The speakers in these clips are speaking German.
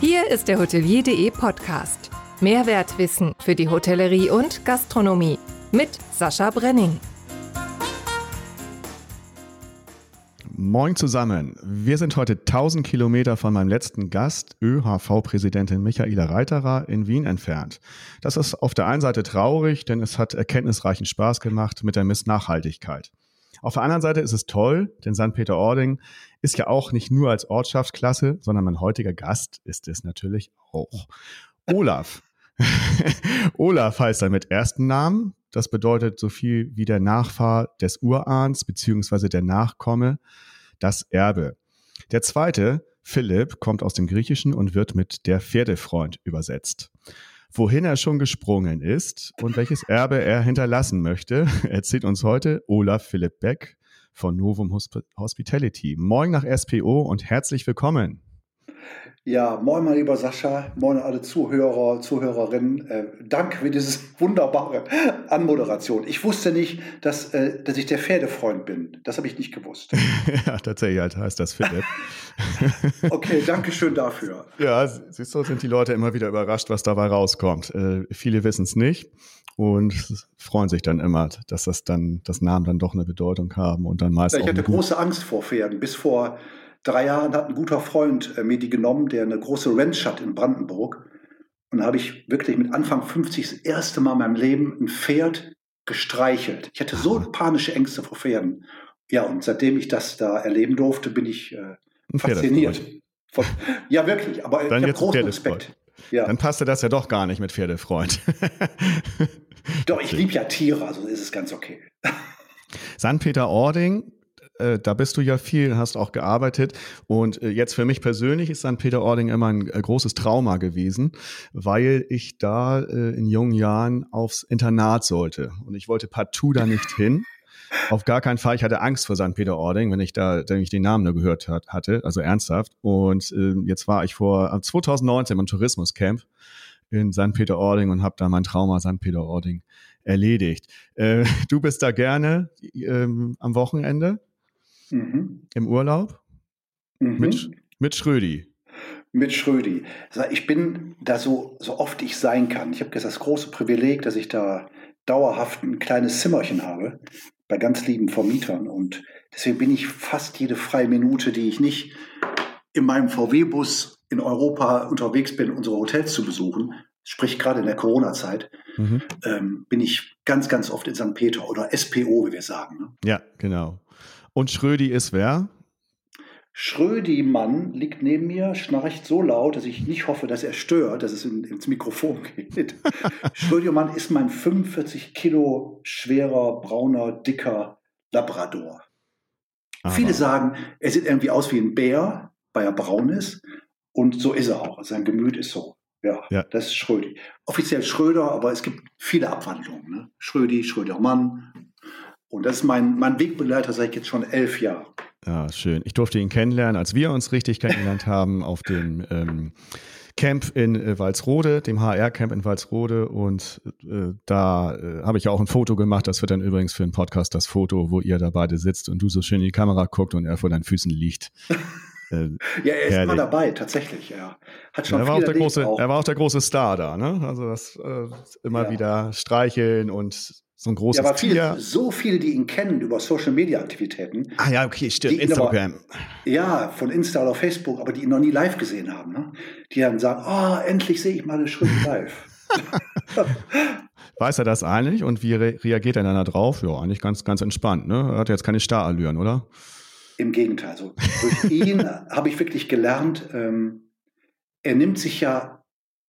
Hier ist der Hotelier.de Podcast. Mehrwertwissen für die Hotellerie und Gastronomie mit Sascha Brenning. Moin zusammen. Wir sind heute 1000 Kilometer von meinem letzten Gast, ÖHV-Präsidentin Michaela Reiterer in Wien entfernt. Das ist auf der einen Seite traurig, denn es hat erkenntnisreichen Spaß gemacht mit der Miss Nachhaltigkeit. Auf der anderen Seite ist es toll, denn St. Peter-Ording ist ja auch nicht nur als Ortschaftsklasse, sondern mein heutiger Gast ist es natürlich auch. Olaf. Olaf heißt er mit ersten Namen. Das bedeutet so viel wie der Nachfahr des Urahns beziehungsweise der Nachkomme, das Erbe. Der zweite, Philipp, kommt aus dem Griechischen und wird mit der Pferdefreund übersetzt. Wohin er schon gesprungen ist und welches Erbe er hinterlassen möchte, erzählt uns heute Olaf Philipp Beck von Novum Hospitality. Moin nach SPO und herzlich willkommen. Ja, moin mein lieber Sascha, moin alle Zuhörer, Zuhörerinnen. Äh, Dank für dieses wunderbare Anmoderation. Ich wusste nicht, dass, äh, dass ich der Pferdefreund bin. Das habe ich nicht gewusst. ja, tatsächlich halt heißt das Philipp. okay, danke schön dafür. Ja, siehst du, sind die Leute immer wieder überrascht, was dabei rauskommt. Äh, viele wissen es nicht und freuen sich dann immer, dass das dann, das Namen dann doch eine Bedeutung haben und dann meist. Ja, ich hatte große Angst vor Pferden. Bis vor drei Jahren hat ein guter Freund äh, mir die genommen, der eine große Ranch hat in Brandenburg. Und da habe ich wirklich mit Anfang 50 das erste Mal in meinem Leben ein Pferd gestreichelt. Ich hatte so panische Ängste vor Pferden. Ja, und seitdem ich das da erleben durfte, bin ich äh, fasziniert. Von, ja, wirklich, aber Dann ich habe großen Respekt. Ja. Dann passte das ja doch gar nicht mit Pferdefreund. doch, ich liebe ja Tiere, also ist es ganz okay. St. Peter-Ording äh, da bist du ja viel, hast auch gearbeitet. Und äh, jetzt für mich persönlich ist St. Peter-Ording immer ein äh, großes Trauma gewesen, weil ich da äh, in jungen Jahren aufs Internat sollte. Und ich wollte partout da nicht hin. Auf gar keinen Fall. Ich hatte Angst vor St. Peter-Ording, wenn ich da, wenn ich den Namen nur gehört hat, hatte, also ernsthaft. Und äh, jetzt war ich vor 2019 im Tourismuscamp in St. Peter-Ording und habe da mein Trauma St. Peter-Ording erledigt. Äh, du bist da gerne ähm, am Wochenende? Mhm. im Urlaub mhm. mit, mit Schrödi. Mit Schrödi. Ich bin da so, so oft ich sein kann. Ich habe das große Privileg, dass ich da dauerhaft ein kleines Zimmerchen habe bei ganz lieben Vermietern. Und deswegen bin ich fast jede freie Minute, die ich nicht in meinem VW-Bus in Europa unterwegs bin, unsere Hotels zu besuchen, sprich gerade in der Corona-Zeit, mhm. ähm, bin ich ganz, ganz oft in St. Peter oder SPO, wie wir sagen. Ne? Ja, genau. Und Schrödi ist wer? Schrödi-Mann liegt neben mir, schnarcht so laut, dass ich nicht hoffe, dass er stört, dass es in, ins Mikrofon geht. Schrödi-Mann ist mein 45 Kilo schwerer, brauner, dicker Labrador. Aber. Viele sagen, er sieht irgendwie aus wie ein Bär, weil er braun ist. Und so ist er auch. Sein Gemüt ist so. Ja, ja. das ist Schrödi. Offiziell Schröder, aber es gibt viele Abwandlungen. Ne? Schrödi, Schröder-Mann, und das ist mein, mein Wegbegleiter seit jetzt schon elf Jahren. Ja, schön. Ich durfte ihn kennenlernen, als wir uns richtig kennengelernt haben auf dem ähm, Camp in äh, Walsrode, dem HR-Camp in Walsrode. Und äh, da äh, habe ich ja auch ein Foto gemacht. Das wird dann übrigens für einen Podcast das Foto, wo ihr da beide sitzt und du so schön in die Kamera guckt und er vor deinen Füßen liegt. Äh, ja, er ist herrlich. immer dabei, tatsächlich. Er, hat schon er, war auch der große, auch. er war auch der große Star da. Ne? Also das äh, immer ja. wieder streicheln und so ein großes ja, aber viele, Tier. so viele, die ihn kennen über Social Media Aktivitäten. Ah ja, okay, stimmt. Instagram. Aber, ja, von Insta oder Facebook, aber die ihn noch nie live gesehen haben. Ne? Die dann sagen, oh, endlich sehe ich mal eine Schritt live. Weiß er das eigentlich und wie re reagiert er dann da drauf? Ja, eigentlich ganz, ganz entspannt. Ne? Er hat jetzt keine Starallüren, oder? Im Gegenteil. Also durch ihn habe ich wirklich gelernt, ähm, er nimmt sich ja,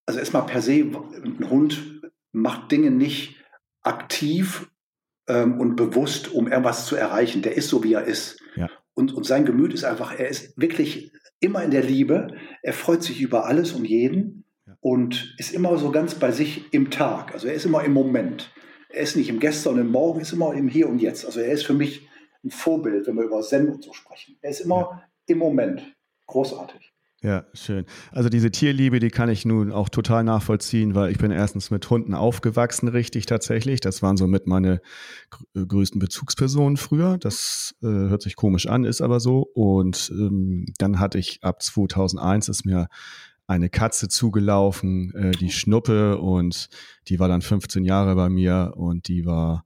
also erstmal per se, ein Hund macht Dinge nicht aktiv ähm, und bewusst, um irgendwas zu erreichen. Der ist so, wie er ist. Ja. Und, und sein Gemüt ist einfach, er ist wirklich immer in der Liebe. Er freut sich über alles und jeden ja. und ist immer so ganz bei sich im Tag. Also er ist immer im Moment. Er ist nicht im Gestern und im Morgen, ist immer im Hier und Jetzt. Also er ist für mich ein Vorbild, wenn wir über Zen und so sprechen. Er ist immer ja. im Moment. Großartig. Ja, schön. Also diese Tierliebe, die kann ich nun auch total nachvollziehen, weil ich bin erstens mit Hunden aufgewachsen, richtig tatsächlich. Das waren so mit meine äh, größten Bezugspersonen früher. Das äh, hört sich komisch an, ist aber so. Und ähm, dann hatte ich ab 2001 ist mir eine Katze zugelaufen, äh, die Schnuppe, und die war dann 15 Jahre bei mir und die war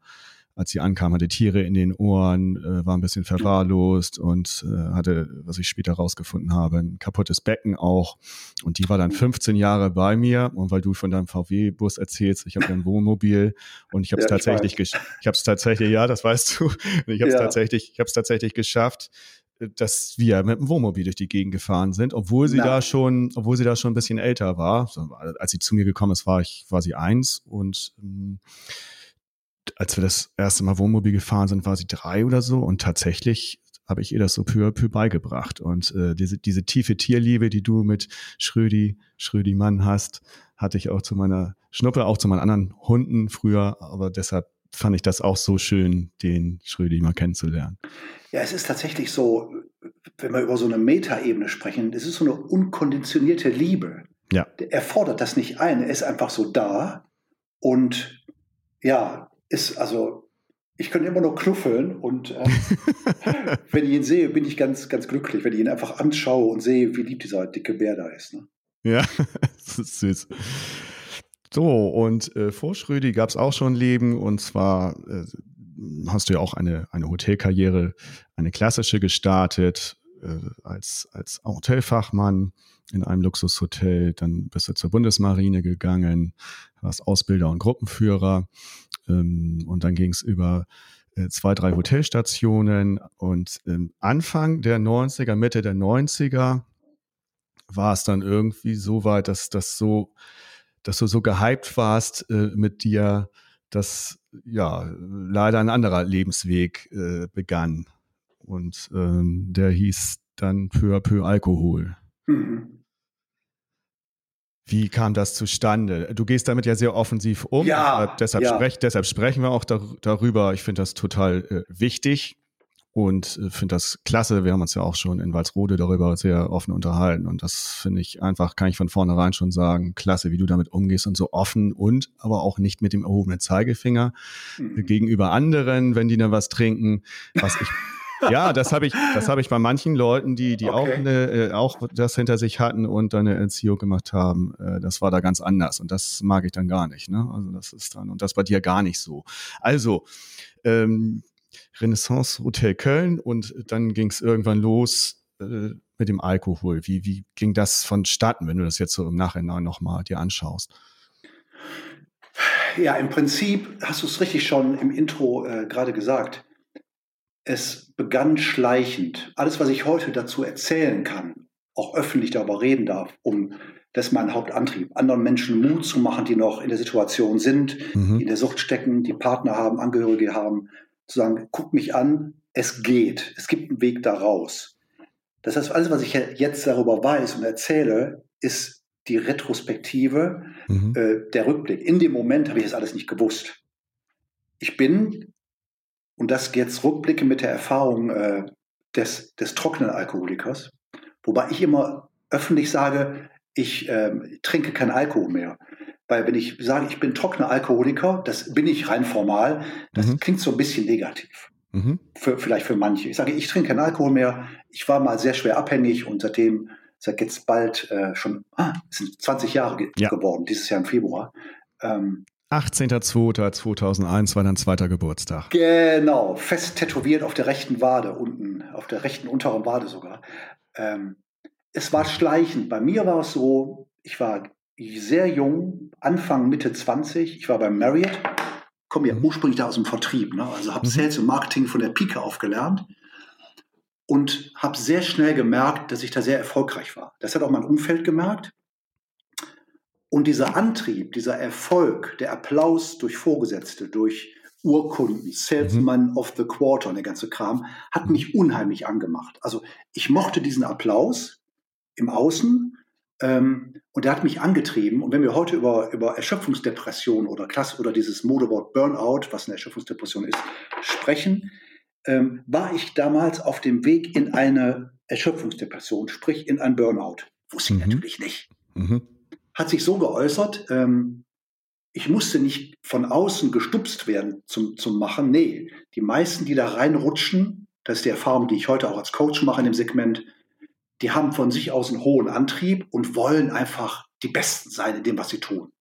als sie ankam, hatte Tiere in den Ohren, äh, war ein bisschen verwahrlost und äh, hatte, was ich später rausgefunden habe, ein kaputtes Becken auch. Und die war dann 15 Jahre bei mir. Und weil du von deinem VW-Bus erzählst, ich habe ja ein Wohnmobil und ich habe es ja, tatsächlich, ich, ich habe es tatsächlich, ja, das weißt du, ich habe es ja. tatsächlich, ich habe es tatsächlich geschafft, dass wir mit dem Wohnmobil durch die Gegend gefahren sind, obwohl sie Na. da schon, obwohl sie da schon ein bisschen älter war. Als sie zu mir gekommen ist, war ich, war sie eins und ähm, als wir das erste Mal Wohnmobil gefahren sind, war sie drei oder so und tatsächlich habe ich ihr das so peu à peu beigebracht. Und äh, diese, diese tiefe Tierliebe, die du mit Schrödi, Schrödi Mann hast, hatte ich auch zu meiner Schnuppe, auch zu meinen anderen Hunden früher, aber deshalb fand ich das auch so schön, den Schrödi mal kennenzulernen. Ja, es ist tatsächlich so, wenn wir über so eine Metaebene sprechen, es ist so eine unkonditionierte Liebe. Ja. Er fordert das nicht ein, er ist einfach so da und ja, ist also, ich könnte immer noch knuffeln und äh, wenn ich ihn sehe, bin ich ganz, ganz glücklich, wenn ich ihn einfach anschaue und sehe, wie lieb dieser dicke Bär da ist. Ne? Ja, das ist süß. So, und äh, vor Schrödi gab es auch schon Leben und zwar äh, hast du ja auch eine, eine Hotelkarriere, eine klassische gestartet äh, als, als Hotelfachmann in einem Luxushotel, dann bist du zur Bundesmarine gegangen, warst Ausbilder und Gruppenführer ähm, und dann ging es über äh, zwei, drei Hotelstationen und ähm, Anfang der 90er, Mitte der 90er war es dann irgendwie so weit, dass das so, dass du so gehypt warst äh, mit dir, dass ja leider ein anderer Lebensweg äh, begann. Und ähm, der hieß dann peu à peu Alkohol. Mhm. Wie kam das zustande? Du gehst damit ja sehr offensiv um. Ja, deshalb, ja. Sprech, deshalb sprechen wir auch dar darüber. Ich finde das total äh, wichtig und äh, finde das klasse. Wir haben uns ja auch schon in Walsrode darüber sehr offen unterhalten. Und das finde ich einfach, kann ich von vornherein schon sagen, klasse, wie du damit umgehst und so offen und aber auch nicht mit dem erhobenen Zeigefinger mhm. gegenüber anderen, wenn die dann was trinken, was ich ja, das habe ich, das habe ich bei manchen Leuten, die, die okay. auch, eine, äh, auch das hinter sich hatten und dann eine Erziehung gemacht haben. Äh, das war da ganz anders und das mag ich dann gar nicht. Ne? Also das ist dann und das bei dir gar nicht so. Also ähm, Renaissance Hotel Köln und dann ging es irgendwann los äh, mit dem Alkohol. Wie, wie ging das vonstatten, wenn du das jetzt so im Nachhinein nochmal dir anschaust? Ja, im Prinzip hast du es richtig schon im Intro äh, gerade gesagt es begann schleichend. Alles, was ich heute dazu erzählen kann, auch öffentlich darüber reden darf, um das ist mein Hauptantrieb, anderen Menschen Mut zu machen, die noch in der Situation sind, mhm. die in der Sucht stecken, die Partner haben, Angehörige haben, zu sagen, guck mich an, es geht, es gibt einen Weg da raus. Das heißt, alles, was ich jetzt darüber weiß und erzähle, ist die Retrospektive, mhm. äh, der Rückblick. In dem Moment habe ich das alles nicht gewusst. Ich bin und das jetzt rückblicke mit der Erfahrung äh, des, des trockenen Alkoholikers, wobei ich immer öffentlich sage, ich äh, trinke kein Alkohol mehr. Weil wenn ich sage, ich bin trockener Alkoholiker, das bin ich rein formal, das mhm. klingt so ein bisschen negativ. Mhm. Für, vielleicht für manche. Ich sage, ich trinke keinen Alkohol mehr. Ich war mal sehr schwer abhängig und seitdem, seit jetzt bald äh, schon, ah, es sind 20 Jahre ge ja. geworden, dieses Jahr im Februar. Ähm, 18.02.2001 war dein zweiter Geburtstag. Genau, fest tätowiert auf der rechten Wade unten, auf der rechten unteren Wade sogar. Ähm, es war schleichend. Bei mir war es so, ich war sehr jung, Anfang, Mitte 20. Ich war beim Marriott, komme ja mhm. ursprünglich da aus dem Vertrieb, ne? also habe mhm. Sales und Marketing von der Pike aufgelernt und habe sehr schnell gemerkt, dass ich da sehr erfolgreich war. Das hat auch mein Umfeld gemerkt. Und dieser Antrieb, dieser Erfolg, der Applaus durch Vorgesetzte, durch Urkunden, Salesman mhm. of the Quarter und der ganze Kram, hat mich unheimlich angemacht. Also ich mochte diesen Applaus im Außen ähm, und der hat mich angetrieben. Und wenn wir heute über, über Erschöpfungsdepression oder Klasse oder dieses Modewort Burnout, was eine Erschöpfungsdepression ist, sprechen, ähm, war ich damals auf dem Weg in eine Erschöpfungsdepression, sprich in ein Burnout. Wusste ich mhm. natürlich nicht. Mhm hat sich so geäußert, ähm, ich musste nicht von außen gestupst werden zum, zum Machen. Nee, die meisten, die da reinrutschen, das ist die Erfahrung, die ich heute auch als Coach mache in dem Segment, die haben von sich aus einen hohen Antrieb und wollen einfach die Besten sein in dem, was sie tun.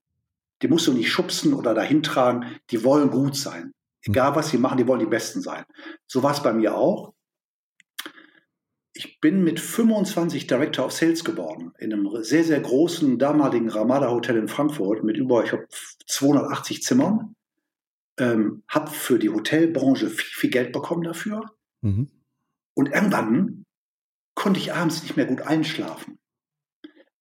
Die musst du nicht schubsen oder dahin tragen, die wollen gut sein. Egal was sie machen, die wollen die Besten sein. So war es bei mir auch. Ich bin mit 25 Director of Sales geworden, in einem sehr, sehr großen damaligen Ramada Hotel in Frankfurt mit über, ich glaube, 280 Zimmern. Ähm, habe für die Hotelbranche viel, viel Geld bekommen dafür. Mhm. Und irgendwann konnte ich abends nicht mehr gut einschlafen,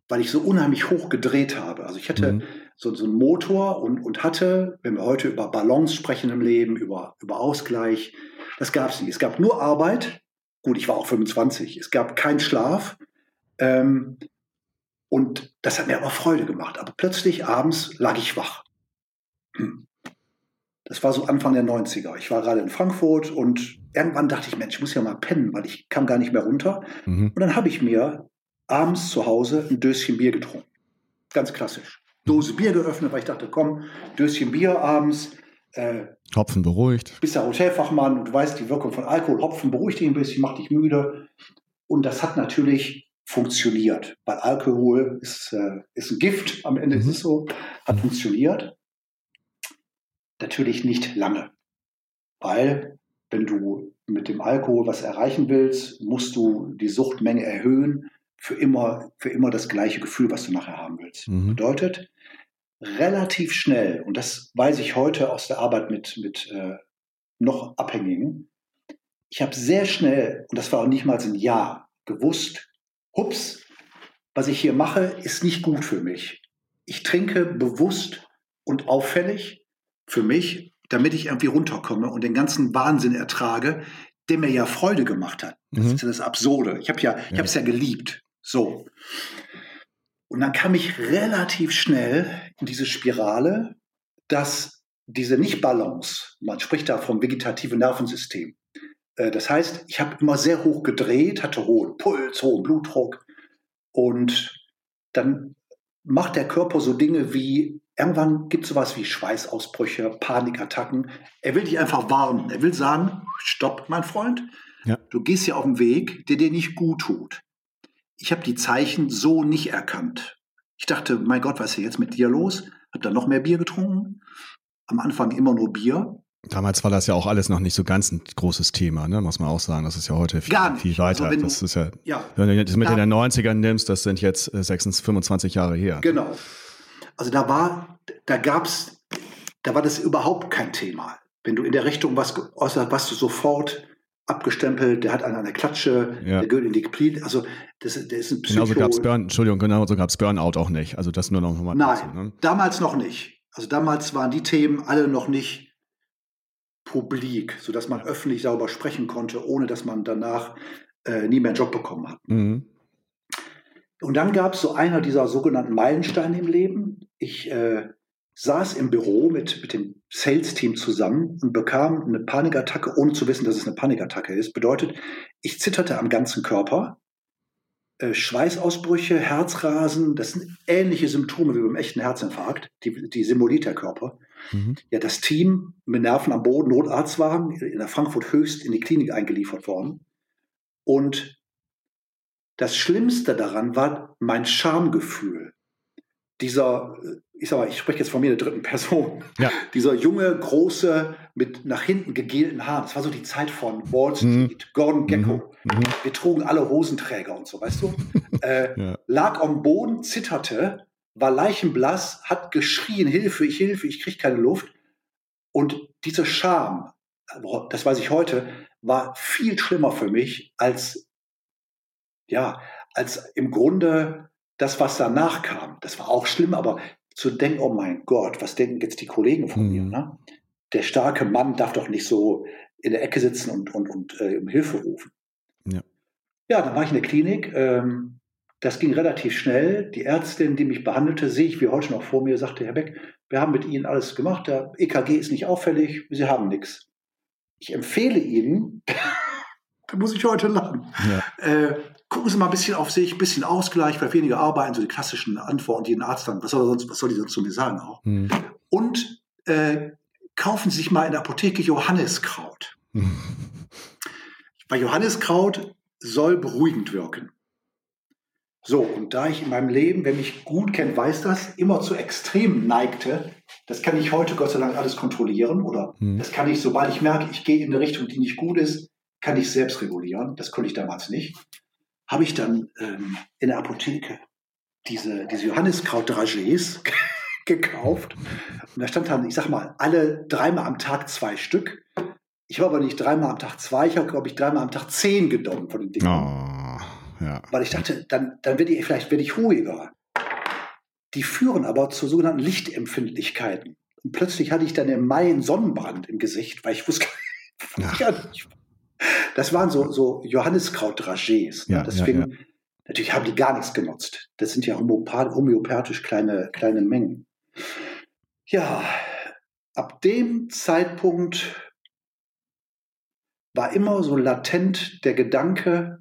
weil ich so unheimlich hoch gedreht habe. Also ich hatte mhm. so, so einen Motor und, und hatte, wenn wir heute über Balance sprechen im Leben, über, über Ausgleich, das gab es nicht. Es gab nur Arbeit. Gut, ich war auch 25. Es gab keinen Schlaf. Ähm, und das hat mir aber Freude gemacht. Aber plötzlich abends lag ich wach. Hm. Das war so Anfang der 90er. Ich war gerade in Frankfurt und irgendwann dachte ich, Mensch, ich muss ja mal pennen, weil ich kam gar nicht mehr runter. Mhm. Und dann habe ich mir abends zu Hause ein Döschen Bier getrunken. Ganz klassisch. Dose Bier geöffnet, weil ich dachte, komm, Döschen Bier abends. Äh, Hopfen beruhigt. Bist ja Hotelfachmann und du weißt die Wirkung von Alkohol. Hopfen beruhigt dich ein bisschen, macht dich müde. Und das hat natürlich funktioniert, weil Alkohol ist, äh, ist ein Gift, am Ende mhm. ist es so, hat funktioniert. Natürlich nicht lange, weil wenn du mit dem Alkohol was erreichen willst, musst du die Suchtmenge erhöhen für immer, für immer das gleiche Gefühl, was du nachher haben willst. Mhm. Bedeutet, relativ schnell, und das weiß ich heute aus der Arbeit mit, mit äh, noch Abhängigen, ich habe sehr schnell, und das war auch nicht mal ein Jahr, gewusst, hups, was ich hier mache, ist nicht gut für mich. Ich trinke bewusst und auffällig für mich damit ich irgendwie runterkomme und den ganzen Wahnsinn ertrage, der mir ja Freude gemacht hat. Das mhm. ist ja das Absurde. Ich habe ja, ich ja. habe es ja geliebt. So. Und dann kam ich relativ schnell in diese Spirale, dass diese Nicht-Balance, man spricht da vom vegetativen Nervensystem. Äh, das heißt, ich habe immer sehr hoch gedreht, hatte hohen Puls, hohen Blutdruck und dann macht der Körper so Dinge wie Irgendwann gibt es sowas wie Schweißausbrüche, Panikattacken. Er will dich einfach warnen. Er will sagen, stopp, mein Freund. Ja. Du gehst hier auf einen Weg, der dir nicht gut tut. Ich habe die Zeichen so nicht erkannt. Ich dachte, mein Gott, was ist hier jetzt mit dir los? Hab dann noch mehr Bier getrunken. Am Anfang immer nur Bier. Damals war das ja auch alles noch nicht so ganz ein großes Thema, ne? muss man auch sagen. Das ist ja heute viel, viel weiter. Also das ist ja, ja, wenn du das Mitte der 90er nimmst, das sind jetzt 26, äh, 25 Jahre her. Genau. Also da war, da gab's, da war das überhaupt kein Thema. Wenn du in der Richtung was geäußert, was du sofort abgestempelt, der hat eine, eine Klatsche, ja. der gehört in die Pli also das, der ist ein Psycho. Genauso gab es Burn, Entschuldigung, genauso gab es Burnout auch nicht. Also das nur noch mal Nein, dazu, ne? damals noch nicht. Also damals waren die Themen alle noch nicht publik, sodass man öffentlich darüber sprechen konnte, ohne dass man danach äh, nie mehr einen Job bekommen hat. Mhm. Und dann gab es so einer dieser sogenannten Meilensteine im Leben. Ich äh, saß im Büro mit, mit dem Sales-Team zusammen und bekam eine Panikattacke, ohne zu wissen, dass es eine Panikattacke ist. Bedeutet, ich zitterte am ganzen Körper. Äh, Schweißausbrüche, Herzrasen, das sind ähnliche Symptome wie beim echten Herzinfarkt, die, die simuliert der Körper. Mhm. Ja, das Team mit Nerven am Boden, Notarztwagen, in der Frankfurt Höchst in die Klinik eingeliefert worden. Und das Schlimmste daran war mein Schamgefühl. Dieser, ich sag mal, ich spreche jetzt von mir der dritten Person, ja. dieser junge, große, mit nach hinten gegelten Haaren, das war so die Zeit von Wall mhm. Street, mhm. Gordon Gecko. Mhm. Wir trugen alle Hosenträger und so, weißt du? äh, ja. Lag am Boden, zitterte, war leichenblass, hat geschrien, Hilfe, ich Hilfe, ich kriege keine Luft. Und diese Scham, das weiß ich heute, war viel schlimmer für mich als ja, als im Grunde das, was danach kam. Das war auch schlimm, aber zu denken, oh mein Gott, was denken jetzt die Kollegen von mhm. mir? Ne? Der starke Mann darf doch nicht so in der Ecke sitzen und, und, und äh, um Hilfe rufen. Ja. ja, dann war ich in der Klinik. Ähm, das ging relativ schnell. Die Ärztin, die mich behandelte, sehe ich wie heute noch vor mir, sagte, Herr Beck, wir haben mit Ihnen alles gemacht. Der EKG ist nicht auffällig, Sie haben nichts. Ich empfehle Ihnen, da muss ich heute lachen, ja. äh, gucken Sie mal ein bisschen auf sich, ein bisschen Ausgleich, weil weniger arbeiten, so die klassischen Antworten, die ein Arzt dann, was soll, sonst, was soll die sonst zu mir sagen auch? Mhm. Und äh, kaufen Sie sich mal in der Apotheke Johanniskraut. Mhm. Weil Johanniskraut soll beruhigend wirken. So, und da ich in meinem Leben, wer mich gut kennt, weiß das, immer zu Extremen neigte, das kann ich heute Gott sei Dank alles kontrollieren oder hm. das kann ich, sobald ich merke, ich gehe in eine Richtung, die nicht gut ist, kann ich selbst regulieren. Das konnte ich damals nicht. Habe ich dann ähm, in der Apotheke diese, diese Johanniskraut-Dragés gekauft. Und da stand dann, ich sag mal, alle dreimal am Tag zwei Stück. Ich habe aber nicht dreimal am Tag zwei, ich habe, glaube ich, dreimal am Tag zehn genommen von den Dingen. Oh, ja. Weil ich dachte, dann, dann werde ich, vielleicht werde ich ruhiger. Die führen aber zu sogenannten Lichtempfindlichkeiten. Und plötzlich hatte ich dann im Mai einen Sonnenbrand im Gesicht, weil ich wusste ja. nicht. Das waren so, so Johanniskraut-Dragés. Ne? Ja, Deswegen, ja, natürlich haben die gar nichts genutzt. Das sind ja homöopathisch kleine, kleine Mengen. Ja, ab dem Zeitpunkt war immer so latent der Gedanke,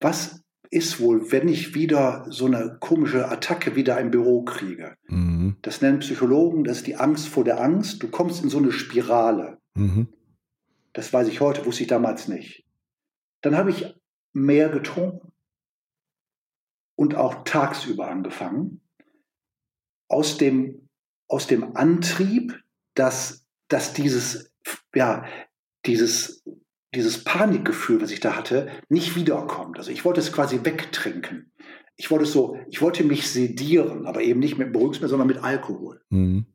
was ist wohl, wenn ich wieder so eine komische Attacke wieder im Büro kriege. Mhm. Das nennen Psychologen, das ist die Angst vor der Angst. Du kommst in so eine Spirale. Mhm. Das weiß ich heute, wusste ich damals nicht. Dann habe ich mehr getrunken und auch tagsüber angefangen. Aus dem, aus dem Antrieb, dass, dass dieses, ja, dieses, dieses Panikgefühl, was ich da hatte, nicht wiederkommt. Also ich wollte es quasi wegtrinken. Ich wollte es so, ich wollte mich sedieren, aber eben nicht mit Beruhigungsmittel, sondern mit Alkohol. Mhm.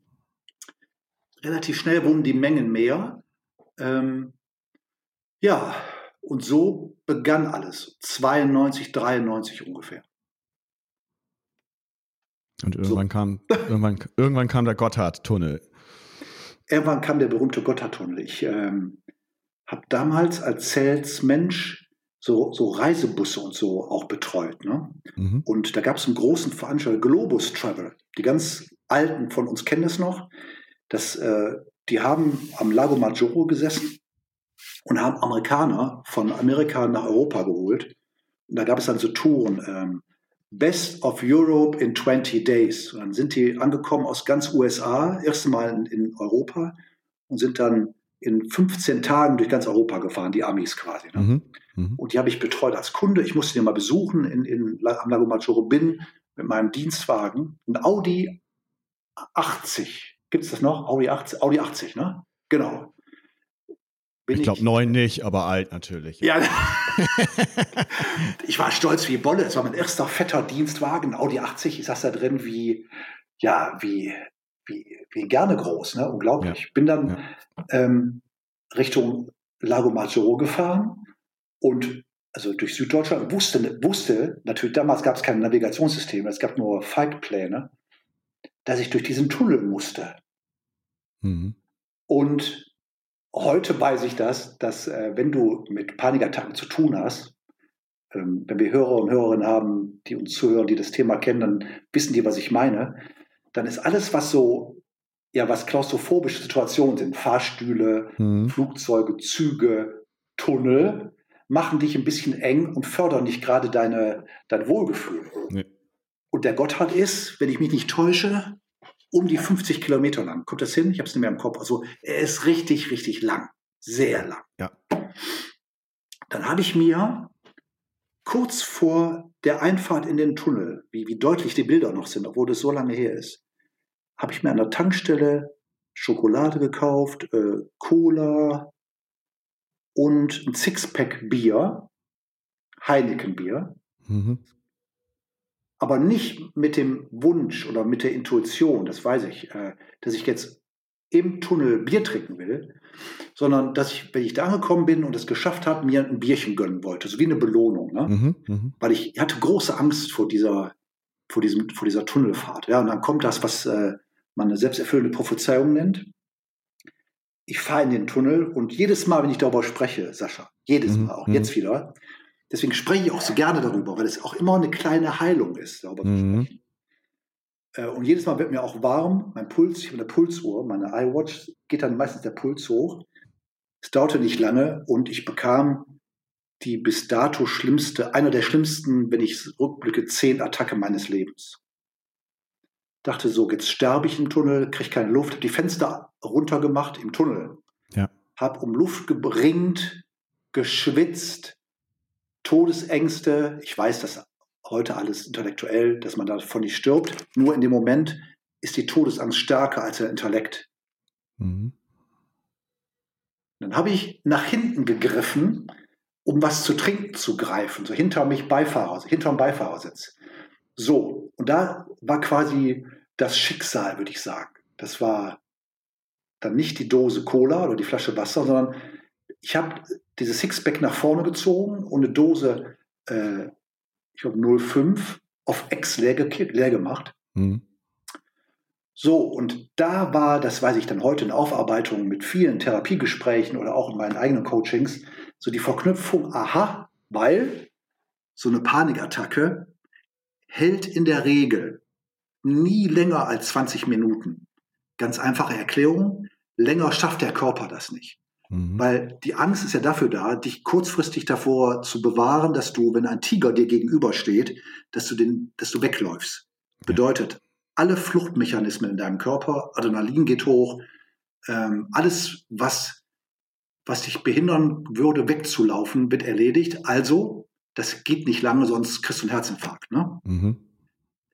Relativ schnell wurden die Mengen mehr. Ähm, ja, und so begann alles. 92, 93 ungefähr. Und irgendwann so. kam, irgendwann, irgendwann kam der Gotthardtunnel. Irgendwann kam der berühmte Gotthardtunnel. Ich ähm, habe damals als Salesmensch so, so Reisebusse und so auch betreut. Ne? Mhm. Und da gab es einen großen Veranstalter, Globus Travel. Die ganz Alten von uns kennen das noch. Das, äh, die haben am Lago Maggiore gesessen und haben Amerikaner von Amerika nach Europa geholt. Und da gab es dann so Touren. Ähm, Best of Europe in 20 Days. Und dann sind die angekommen aus ganz USA, erste Mal in, in Europa und sind dann in 15 Tagen durch ganz Europa gefahren, die Amis quasi. Ne? Mhm. Mhm. Und die habe ich betreut als Kunde. Ich musste die mal besuchen in, in, am Lago Maggiore bin mit meinem Dienstwagen. Ein Audi 80. Gibt es das noch? Audi 80, Audi 80, ne? Genau. Bin ich glaube, neun nicht, aber alt natürlich. Ja. ich war stolz wie Bolle. Es war mein erster fetter Dienstwagen, Audi 80. Ich saß da drin wie, ja, wie, wie, wie gerne groß, ne? Unglaublich. Ja. Bin dann ja. ähm, Richtung Lago Maggiore gefahren und also durch Süddeutschland wusste, wusste natürlich, damals gab es keine Navigationssysteme, es gab nur Falkpläne, dass ich durch diesen Tunnel musste. Mhm. Und heute weiß ich das, dass äh, wenn du mit Panikattacken zu tun hast, ähm, wenn wir Hörer und Hörerinnen haben, die uns zuhören, die das Thema kennen, dann wissen die, was ich meine. Dann ist alles, was so, ja, was klaustrophobische Situationen sind, Fahrstühle, mhm. Flugzeuge, Züge, Tunnel, machen dich ein bisschen eng und fördern nicht gerade deine, dein Wohlgefühl. Nee. Und der Gotthard ist, wenn ich mich nicht täusche, um die 50 Kilometer lang. Kommt das hin? Ich habe es nicht mehr im Kopf. Also er ist richtig, richtig lang. Sehr lang. Ja. Dann habe ich mir kurz vor der Einfahrt in den Tunnel, wie, wie deutlich die Bilder noch sind, obwohl das so lange her ist, habe ich mir an der Tankstelle Schokolade gekauft, äh, Cola und ein Sixpack Bier, Heineken Bier. Mhm aber nicht mit dem Wunsch oder mit der Intuition, das weiß ich, äh, dass ich jetzt im Tunnel Bier trinken will, sondern dass ich, wenn ich da angekommen bin und es geschafft habe, mir ein Bierchen gönnen wollte, so wie eine Belohnung, ne? Mhm, mh. weil ich, hatte große Angst vor dieser, vor diesem, vor dieser Tunnelfahrt. Ja, und dann kommt das, was äh, man eine selbsterfüllende Prophezeiung nennt. Ich fahre in den Tunnel und jedes Mal, wenn ich darüber spreche, Sascha, jedes mhm, Mal, auch mhm. jetzt wieder, Deswegen spreche ich auch so gerne darüber, weil es auch immer eine kleine Heilung ist, darüber mhm. zu sprechen. Äh, und jedes Mal wird mir auch warm, mein Puls, ich habe eine Pulsuhr, meine iWatch, geht dann meistens der Puls hoch. Es dauerte nicht lange und ich bekam die bis dato schlimmste, einer der schlimmsten, wenn ich rückblicke, zehn Attacke meines Lebens. Dachte so, jetzt sterbe ich im Tunnel, kriege keine Luft, habe die Fenster runtergemacht im Tunnel. Ja. Habe um Luft gebringt, geschwitzt, Todesängste. Ich weiß das heute alles intellektuell, dass man davon nicht stirbt. Nur in dem Moment ist die Todesangst stärker als der Intellekt. Mhm. Dann habe ich nach hinten gegriffen, um was zu trinken zu greifen, so hinter mich Beifahrer, hinter dem Beifahrersitz. So, und da war quasi das Schicksal, würde ich sagen. Das war dann nicht die Dose Cola oder die Flasche Wasser, sondern ich habe dieses Sixpack nach vorne gezogen und eine Dose, äh, ich glaube 05, auf Ex leer, leer gemacht. Mhm. So, und da war, das weiß ich dann heute in Aufarbeitung mit vielen Therapiegesprächen oder auch in meinen eigenen Coachings, so die Verknüpfung, aha, weil so eine Panikattacke hält in der Regel nie länger als 20 Minuten. Ganz einfache Erklärung, länger schafft der Körper das nicht. Mhm. Weil die Angst ist ja dafür da, dich kurzfristig davor zu bewahren, dass du, wenn ein Tiger dir gegenübersteht, dass du den, dass du wegläufst. Bedeutet, alle Fluchtmechanismen in deinem Körper, Adrenalin geht hoch, ähm, alles, was, was dich behindern würde, wegzulaufen, wird erledigt. Also, das geht nicht lange, sonst kriegst du einen Herzinfarkt. Ne? Mhm.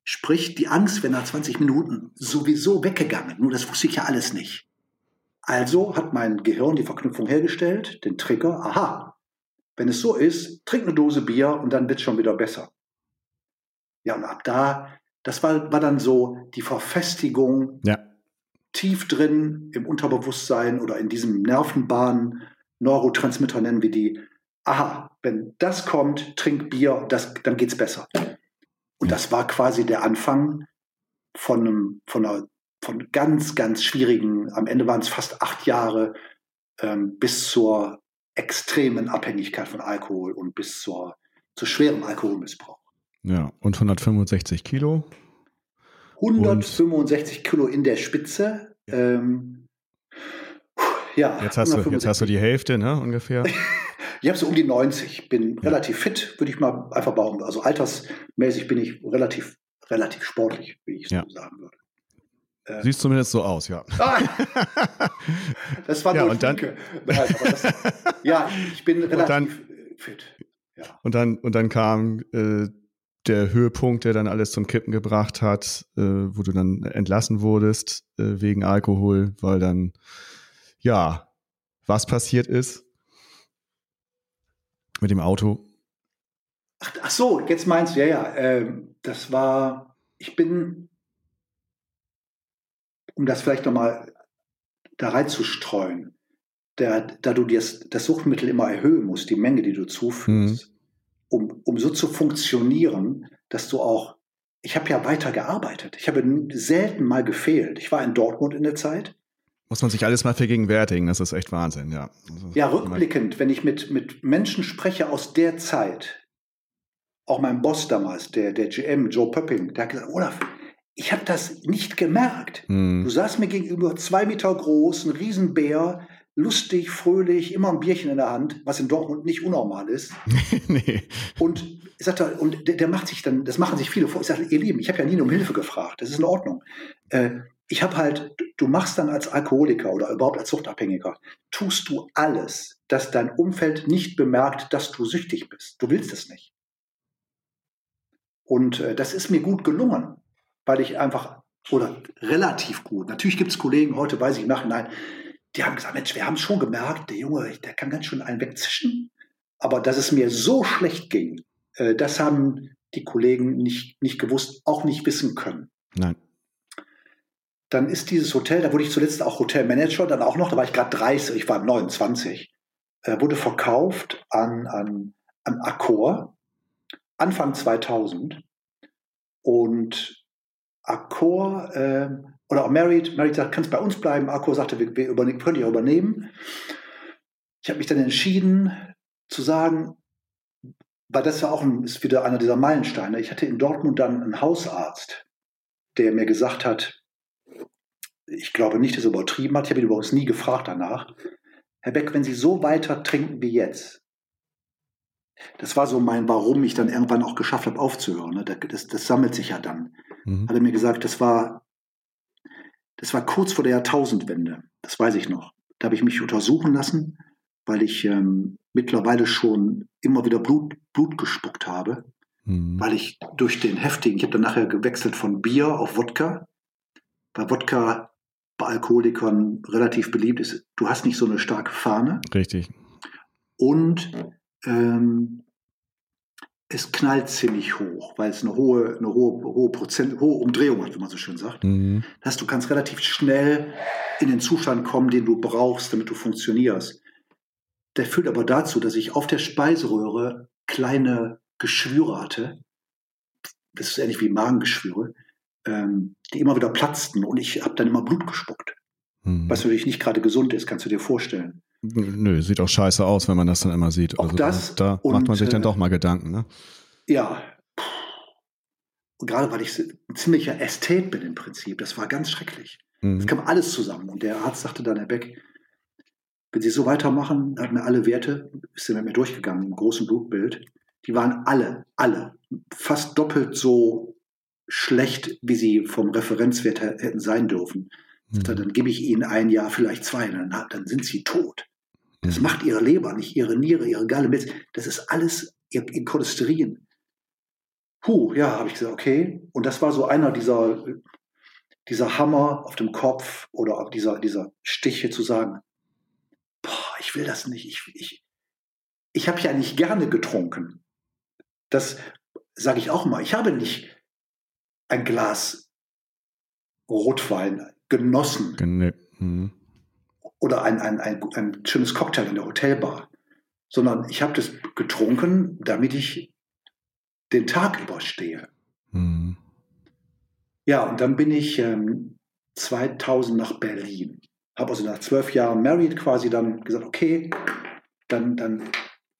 Sprich, die Angst wäre nach 20 Minuten sowieso weggegangen. Nur das wusste ich ja alles nicht. Also hat mein Gehirn die Verknüpfung hergestellt, den Trigger. Aha, wenn es so ist, trink eine Dose Bier und dann wird es schon wieder besser. Ja, und ab da das war, war dann so die Verfestigung ja. tief drin im Unterbewusstsein oder in diesem Nervenbahn, Neurotransmitter nennen wir die. Aha, wenn das kommt, trink Bier, das, dann geht's besser. Und das war quasi der Anfang von, einem, von einer von ganz, ganz schwierigen, am Ende waren es fast acht Jahre, ähm, bis zur extremen Abhängigkeit von Alkohol und bis zur, zu schwerem Alkoholmissbrauch. Ja, und 165 Kilo. 165 und Kilo in der Spitze. Ja. Ähm, ja jetzt, hast du, jetzt hast du die Hälfte, ne, ungefähr. ich habe so um die 90. Bin ja. relativ fit, würde ich mal einfach bauen. Also altersmäßig bin ich relativ, relativ sportlich, wie ich ja. so sagen würde. Äh, Siehst zumindest so aus, ja. Ah, das war ja, und dann, Nein, das, ja, ich bin relativ dann, fit. Ja. Und dann, und dann kam äh, der Höhepunkt, der dann alles zum Kippen gebracht hat, äh, wo du dann entlassen wurdest äh, wegen Alkohol, weil dann, ja, was passiert ist mit dem Auto? Ach, ach so, jetzt meinst du, ja, ja, äh, das war, ich bin, um das vielleicht nochmal da reinzustreuen, da, da du das, das Suchtmittel immer erhöhen musst, die Menge, die du zuführst, mhm um, um so zu funktionieren, dass du auch, ich habe ja weiter gearbeitet. Ich habe selten mal gefehlt. Ich war in Dortmund in der Zeit. Muss man sich alles mal vergegenwärtigen, das ist echt Wahnsinn, ja. Ja, rückblickend, wenn ich mit, mit Menschen spreche aus der Zeit, auch mein Boss damals, der, der GM, Joe Pöpping, der hat gesagt, Olaf, ich habe das nicht gemerkt. Hm. Du saßt mir gegenüber zwei Meter groß, ein Riesenbär, lustig, fröhlich, immer ein Bierchen in der Hand, was in Dortmund nicht unnormal ist. nee. Und ich sagte, und der, der, macht sich dann, das machen sich viele vor. Ich sage, ihr Lieben, ich habe ja nie um Hilfe gefragt. Das ist in Ordnung. Äh, ich habe halt, du machst dann als Alkoholiker oder überhaupt als Suchtabhängiger, tust du alles, dass dein Umfeld nicht bemerkt, dass du süchtig bist. Du willst es nicht. Und äh, das ist mir gut gelungen, weil ich einfach, oder relativ gut, natürlich gibt es Kollegen, heute weiß ich im Nachhinein, die haben gesagt, Mensch, wir haben es schon gemerkt, der Junge, der kann ganz schön einen wegzischen. Aber dass es mir so schlecht ging, äh, das haben die Kollegen nicht, nicht gewusst, auch nicht wissen können. Nein. Dann ist dieses Hotel, da wurde ich zuletzt auch Hotelmanager, dann auch noch, da war ich gerade 30, ich war 29, äh, wurde verkauft an, an, an Accor Anfang 2000. Und Accor äh, oder auch Merit. Merit sagt, kannst bei uns bleiben. Akko sagte, wir, wir übernehmen, können dich übernehmen. Ich habe mich dann entschieden zu sagen, weil das war auch ein, ist wieder einer dieser Meilensteine. Ich hatte in Dortmund dann einen Hausarzt, der mir gesagt hat, ich glaube nicht, dass er übertrieben hat. Ich habe ihn übrigens nie gefragt danach. Herr Beck, wenn Sie so weiter trinken wie jetzt, das war so mein, warum ich dann irgendwann auch geschafft habe, aufzuhören. Ne? Das, das, sammelt sich ja dann. Mhm. Hat er mir gesagt, das war das war kurz vor der Jahrtausendwende, das weiß ich noch. Da habe ich mich untersuchen lassen, weil ich ähm, mittlerweile schon immer wieder Blut, Blut gespuckt habe. mhm. weil ich durch den heftigen, ich habe dann nachher gewechselt von Bier auf Wodka. Bei Wodka bei Alkoholikern relativ beliebt ist, du hast nicht so eine starke Fahne. Richtig. Und ähm, es knallt ziemlich hoch, weil es eine hohe, eine hohe, hohe Prozent, hohe Umdrehung hat, wie man so schön sagt. Mhm. Das heißt, du kannst relativ schnell in den Zustand kommen, den du brauchst, damit du funktionierst. Der führt aber dazu, dass ich auf der Speiseröhre kleine Geschwüre hatte. Das ist ähnlich wie Magengeschwüre, ähm, die immer wieder platzten und ich habe dann immer Blut gespuckt. Mhm. Was natürlich nicht gerade gesund ist, kannst du dir vorstellen. Nö, sieht auch scheiße aus, wenn man das dann immer sieht. Auch also das. Da macht man sich dann äh, doch mal Gedanken, ne? Ja. Und gerade weil ich ein ziemlicher Ästhet bin im Prinzip, das war ganz schrecklich. Mhm. Das kam alles zusammen. Und der Arzt sagte dann, Herr Beck, wenn Sie so weitermachen, hat mir alle Werte, ist er mit mir durchgegangen, im großen Blutbild, die waren alle, alle fast doppelt so schlecht, wie sie vom Referenzwert hätten sein dürfen. Mhm. Dann gebe ich Ihnen ein Jahr, vielleicht zwei, dann, dann sind Sie tot. Das mhm. macht Ihre Leber, nicht Ihre Niere, Ihre Galle mit. Das ist alles Ihr, ihr Cholesterin. Puh, ja, habe ich gesagt, okay. Und das war so einer dieser, dieser Hammer auf dem Kopf oder dieser, dieser Stiche zu sagen, boah, ich will das nicht. Ich, ich, ich habe ja nicht gerne getrunken. Das sage ich auch mal. Ich habe nicht ein Glas Rotwein genossen. Gen hm. Oder ein, ein, ein, ein schönes Cocktail in der Hotelbar. Sondern ich habe das getrunken, damit ich den Tag überstehe. Hm. Ja, und dann bin ich ähm, 2000 nach Berlin. Habe also nach zwölf Jahren Married quasi dann gesagt, okay, dann, dann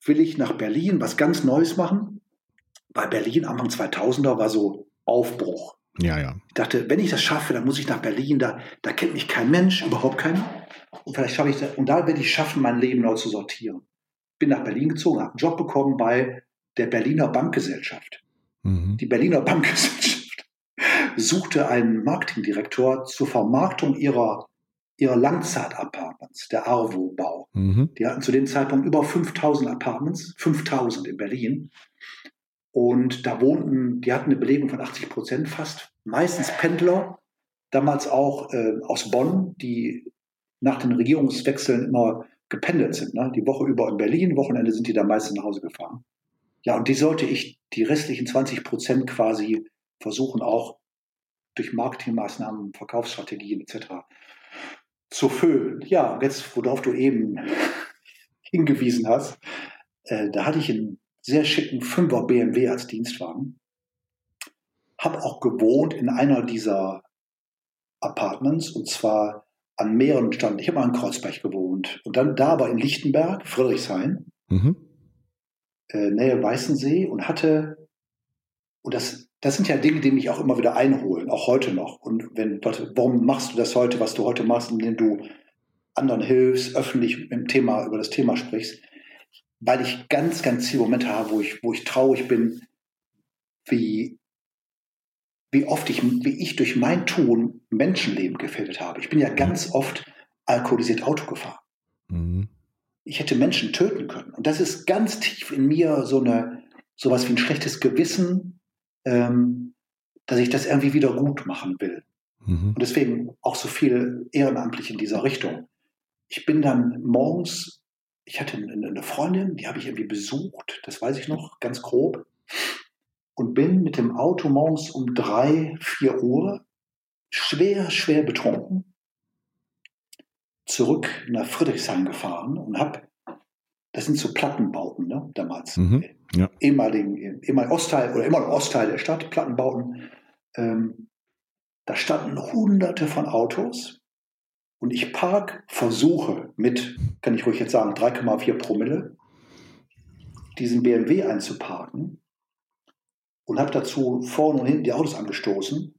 will ich nach Berlin was ganz Neues machen bei Berlin Anfang 2000er war so Aufbruch. Ja, ja. Ich dachte, wenn ich das schaffe, dann muss ich nach Berlin, da, da kennt mich kein Mensch, überhaupt keiner. Und vielleicht schaffe ich das, und da werde ich schaffen, mein Leben neu zu sortieren. Bin nach Berlin gezogen, habe einen Job bekommen bei der Berliner Bankgesellschaft. Mhm. Die Berliner Bankgesellschaft suchte einen Marketingdirektor zur Vermarktung ihrer, ihrer Langzeit-Apartments, der Arvo-Bau. Mhm. Die hatten zu dem Zeitpunkt über 5000 Apartments, 5000 in Berlin. Und da wohnten, die hatten eine Belegung von 80 Prozent fast, meistens Pendler, damals auch äh, aus Bonn, die nach den Regierungswechseln immer gependelt sind. Ne? Die Woche über in Berlin, Wochenende sind die da meistens nach Hause gefahren. Ja, und die sollte ich, die restlichen 20 Prozent quasi versuchen, auch durch Marketingmaßnahmen, Verkaufsstrategien etc. zu füllen. Ja, jetzt, worauf du eben hingewiesen hast, äh, da hatte ich einen sehr schicken Fünfer BMW als Dienstwagen. Habe auch gewohnt in einer dieser Apartments und zwar an mehreren Ständen. Ich habe mal in Kreuzberg gewohnt und dann da aber in Lichtenberg, Friedrichshain, mhm. äh, Nähe Weißensee und hatte, und das, das sind ja Dinge, die mich auch immer wieder einholen, auch heute noch. Und wenn, warum machst du das heute, was du heute machst, indem du anderen hilfst, öffentlich im Thema, über das Thema sprichst? Weil ich ganz, ganz viele Momente habe, wo ich, wo ich traurig bin, wie, wie oft ich, wie ich durch mein Tun Menschenleben gefährdet habe. Ich bin ja ganz oft alkoholisiert Auto gefahren. Mhm. Ich hätte Menschen töten können. Und das ist ganz tief in mir so eine, sowas wie ein schlechtes Gewissen, ähm, dass ich das irgendwie wieder gut machen will. Mhm. Und deswegen auch so viel ehrenamtlich in dieser Richtung. Ich bin dann morgens ich hatte eine Freundin, die habe ich irgendwie besucht, das weiß ich noch, ganz grob, und bin mit dem Auto morgens um drei, vier Uhr schwer, schwer betrunken zurück nach Friedrichshain gefahren und habe, das sind so Plattenbauten, ne, damals, mhm, ja. ehemaligen, ehemaligen Ostteil oder immer noch Ostteil der Stadt, Plattenbauten. Ähm, da standen hunderte von Autos und ich park, versuche mit, kann ich ruhig jetzt sagen, 3,4 Promille, diesen BMW einzuparken und habe dazu vorne und hinten die Autos angestoßen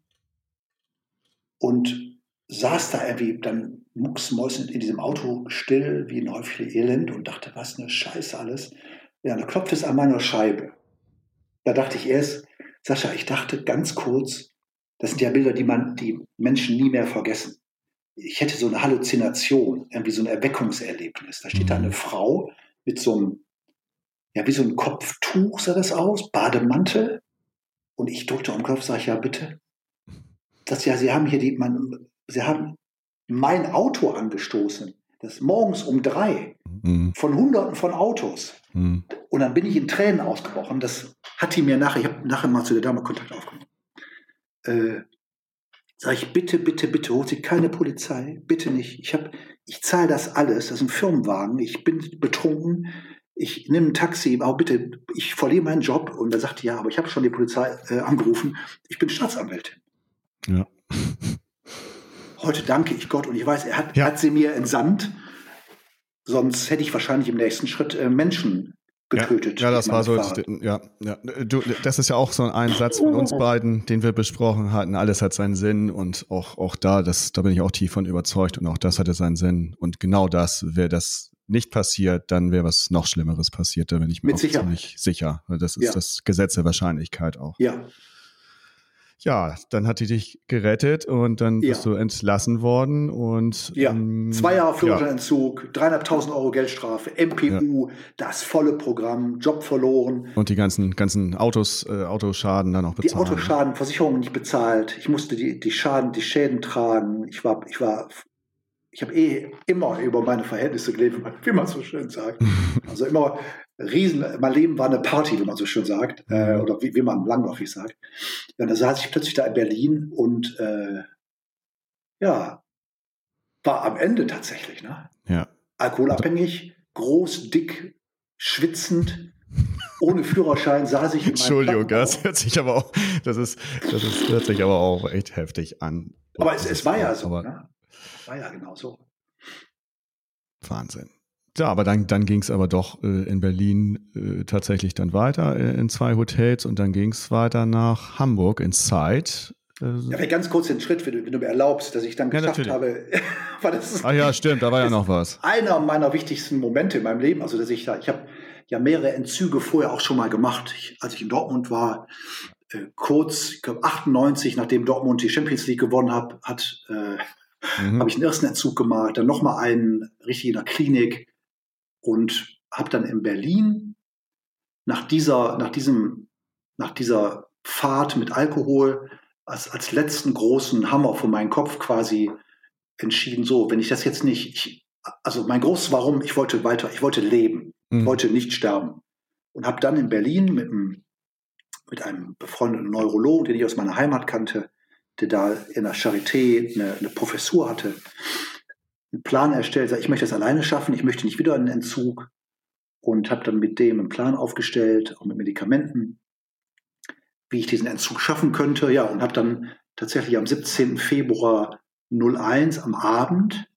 und saß da irgendwie dann mucksmäusend in diesem Auto still wie ein Häufchen Elend und dachte, was eine Scheiße alles. Ja, da klopft es an meiner Scheibe. Da dachte ich erst, Sascha, ich dachte ganz kurz, das sind ja Bilder, die man, die Menschen nie mehr vergessen ich hätte so eine Halluzination, irgendwie so ein Erweckungserlebnis. Da steht da eine mhm. Frau mit so einem ja, wie so ein Kopftuch sah das aus, Bademantel. Und ich drückte am Kopf, sage ich, ja, bitte. Das ja, Sie haben hier die, man, Sie haben mein Auto angestoßen. Das ist morgens um drei mhm. von Hunderten von Autos. Mhm. Und dann bin ich in Tränen ausgebrochen. Das hat die mir nachher, ich habe nachher mal zu der Dame Kontakt aufgenommen. Äh, Sag ich, bitte, bitte, bitte, holt Sie keine Polizei, bitte nicht. Ich, hab, ich zahle das alles, das ist ein Firmenwagen, ich bin betrunken, ich nehme ein Taxi, aber bitte, ich verliere meinen Job. Und er sagte, ja, aber ich habe schon die Polizei äh, angerufen, ich bin Staatsanwältin. Ja. Heute danke ich Gott und ich weiß, er hat, ja. hat sie mir entsandt. Sonst hätte ich wahrscheinlich im nächsten Schritt äh, Menschen getötet. Ja, ja das war so. Ja, ja. Du, das ist ja auch so ein Satz von uns beiden, den wir besprochen hatten. Alles hat seinen Sinn und auch, auch da, das, da bin ich auch tief von überzeugt und auch das hatte seinen Sinn. Und genau das, wäre das nicht passiert, dann wäre was noch Schlimmeres passiert. Da bin ich mir Mit auch sicher. ziemlich sicher. Das ist ja. das Gesetz der Wahrscheinlichkeit auch. Ja, ja, dann hat die dich gerettet und dann ja. bist du entlassen worden und ja, ähm, zwei Jahre Führerscheinentzug, ja. 300.000 Euro Geldstrafe, MPU, ja. das volle Programm, Job verloren und die ganzen ganzen Autos, äh, Autoschaden dann auch bezahlt. Die Autoschaden, Versicherung nicht bezahlt. Ich musste die die Schaden, die Schäden tragen. Ich war ich war ich habe eh immer über meine Verhältnisse gelebt, wie man so schön sagt. Also immer riesen, mein Leben war eine Party, wie man so schön sagt, äh, oder wie, wie man langläufig sagt. Ja, da saß ich plötzlich da in Berlin und äh, ja, war am Ende tatsächlich, ne? Ja. Alkoholabhängig, groß, dick, schwitzend, ohne Führerschein saß ich in Entschuldigung, das hört sich aber auch, das ist, das ist, hört sich aber auch echt heftig an. Aber es, es war ja so, ne? War ja genau so. Wahnsinn. Ja, aber dann, dann ging es aber doch äh, in Berlin äh, tatsächlich dann weiter äh, in zwei Hotels und dann ging es weiter nach Hamburg ins Zeit. Äh, ja, ganz kurz den Schritt, wenn du, wenn du, mir erlaubst, dass ich dann geschafft ja, habe. weil das ist, ah ja, stimmt, da war ja noch was. Einer meiner wichtigsten Momente in meinem Leben, also dass ich da, ich habe ja mehrere Entzüge vorher auch schon mal gemacht. Ich, als ich in Dortmund war, äh, kurz, ich glaube 98, nachdem Dortmund die Champions League gewonnen hat, hat äh, mhm. habe ich einen ersten Entzug gemacht, dann nochmal einen richtig in der Klinik und habe dann in Berlin nach dieser, nach diesem, nach dieser Fahrt mit Alkohol als, als letzten großen Hammer vor meinen Kopf quasi entschieden, so, wenn ich das jetzt nicht, ich, also mein großes Warum, ich wollte weiter, ich wollte leben, mhm. ich wollte nicht sterben. Und habe dann in Berlin mit einem, mit einem befreundeten Neurologen, den ich aus meiner Heimat kannte, der da in der Charité eine, eine Professur hatte, einen Plan erstellt, sag, ich möchte das alleine schaffen, ich möchte nicht wieder einen Entzug und habe dann mit dem einen Plan aufgestellt, auch mit Medikamenten, wie ich diesen Entzug schaffen könnte. Ja, und habe dann tatsächlich am 17. Februar 01 am Abend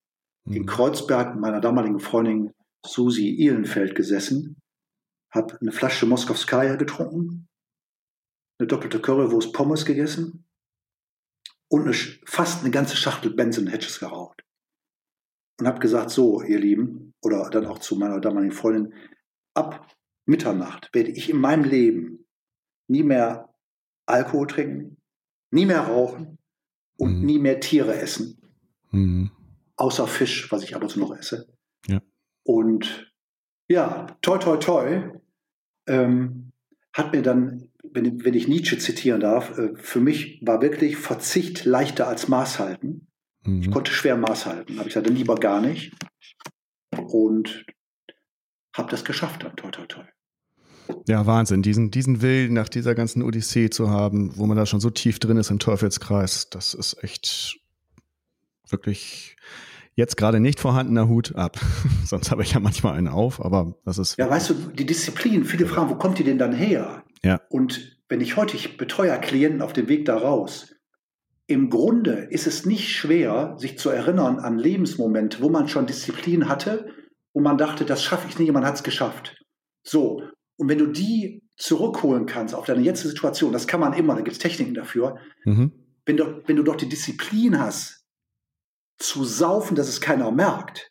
mhm. in Kreuzberg mit meiner damaligen Freundin Susi Ihlenfeld gesessen, habe eine Flasche Moskowskaja getrunken, eine doppelte Currywurst Pommes gegessen und eine, fast eine ganze Schachtel Benson Hedges geraucht und habe gesagt, so, ihr Lieben, oder dann auch zu meiner damaligen Freundin, ab Mitternacht werde ich in meinem Leben nie mehr Alkohol trinken, nie mehr rauchen und mhm. nie mehr Tiere essen. Mhm. Außer Fisch, was ich ab und zu noch esse. Ja. Und ja, toi, toi, toi, ähm, hat mir dann, wenn, wenn, ich Nietzsche zitieren darf, äh, für mich war wirklich Verzicht leichter als Maß halten. Mhm. Ich konnte schwer Maß halten. Habe ich gesagt, dann lieber gar nicht. Und habe das geschafft dann, toi, toi, toi. Ja, Wahnsinn, diesen, diesen Willen nach dieser ganzen Odyssee zu haben, wo man da schon so tief drin ist im Teufelskreis, das ist echt wirklich jetzt gerade nicht vorhandener Hut ab. Sonst habe ich ja manchmal einen auf, aber das ist. Ja, weißt du, die Disziplin, viele fragen, wo kommt die denn dann her? Ja. Und wenn ich heute, ich betreue Klienten auf dem Weg da raus, im Grunde ist es nicht schwer, sich zu erinnern an Lebensmomente, wo man schon Disziplin hatte, wo man dachte, das schaffe ich nicht, man hat es geschafft. So, und wenn du die zurückholen kannst auf deine jetzige Situation, das kann man immer, da gibt es Techniken dafür, mhm. wenn, du, wenn du doch die Disziplin hast, zu saufen, dass es keiner merkt,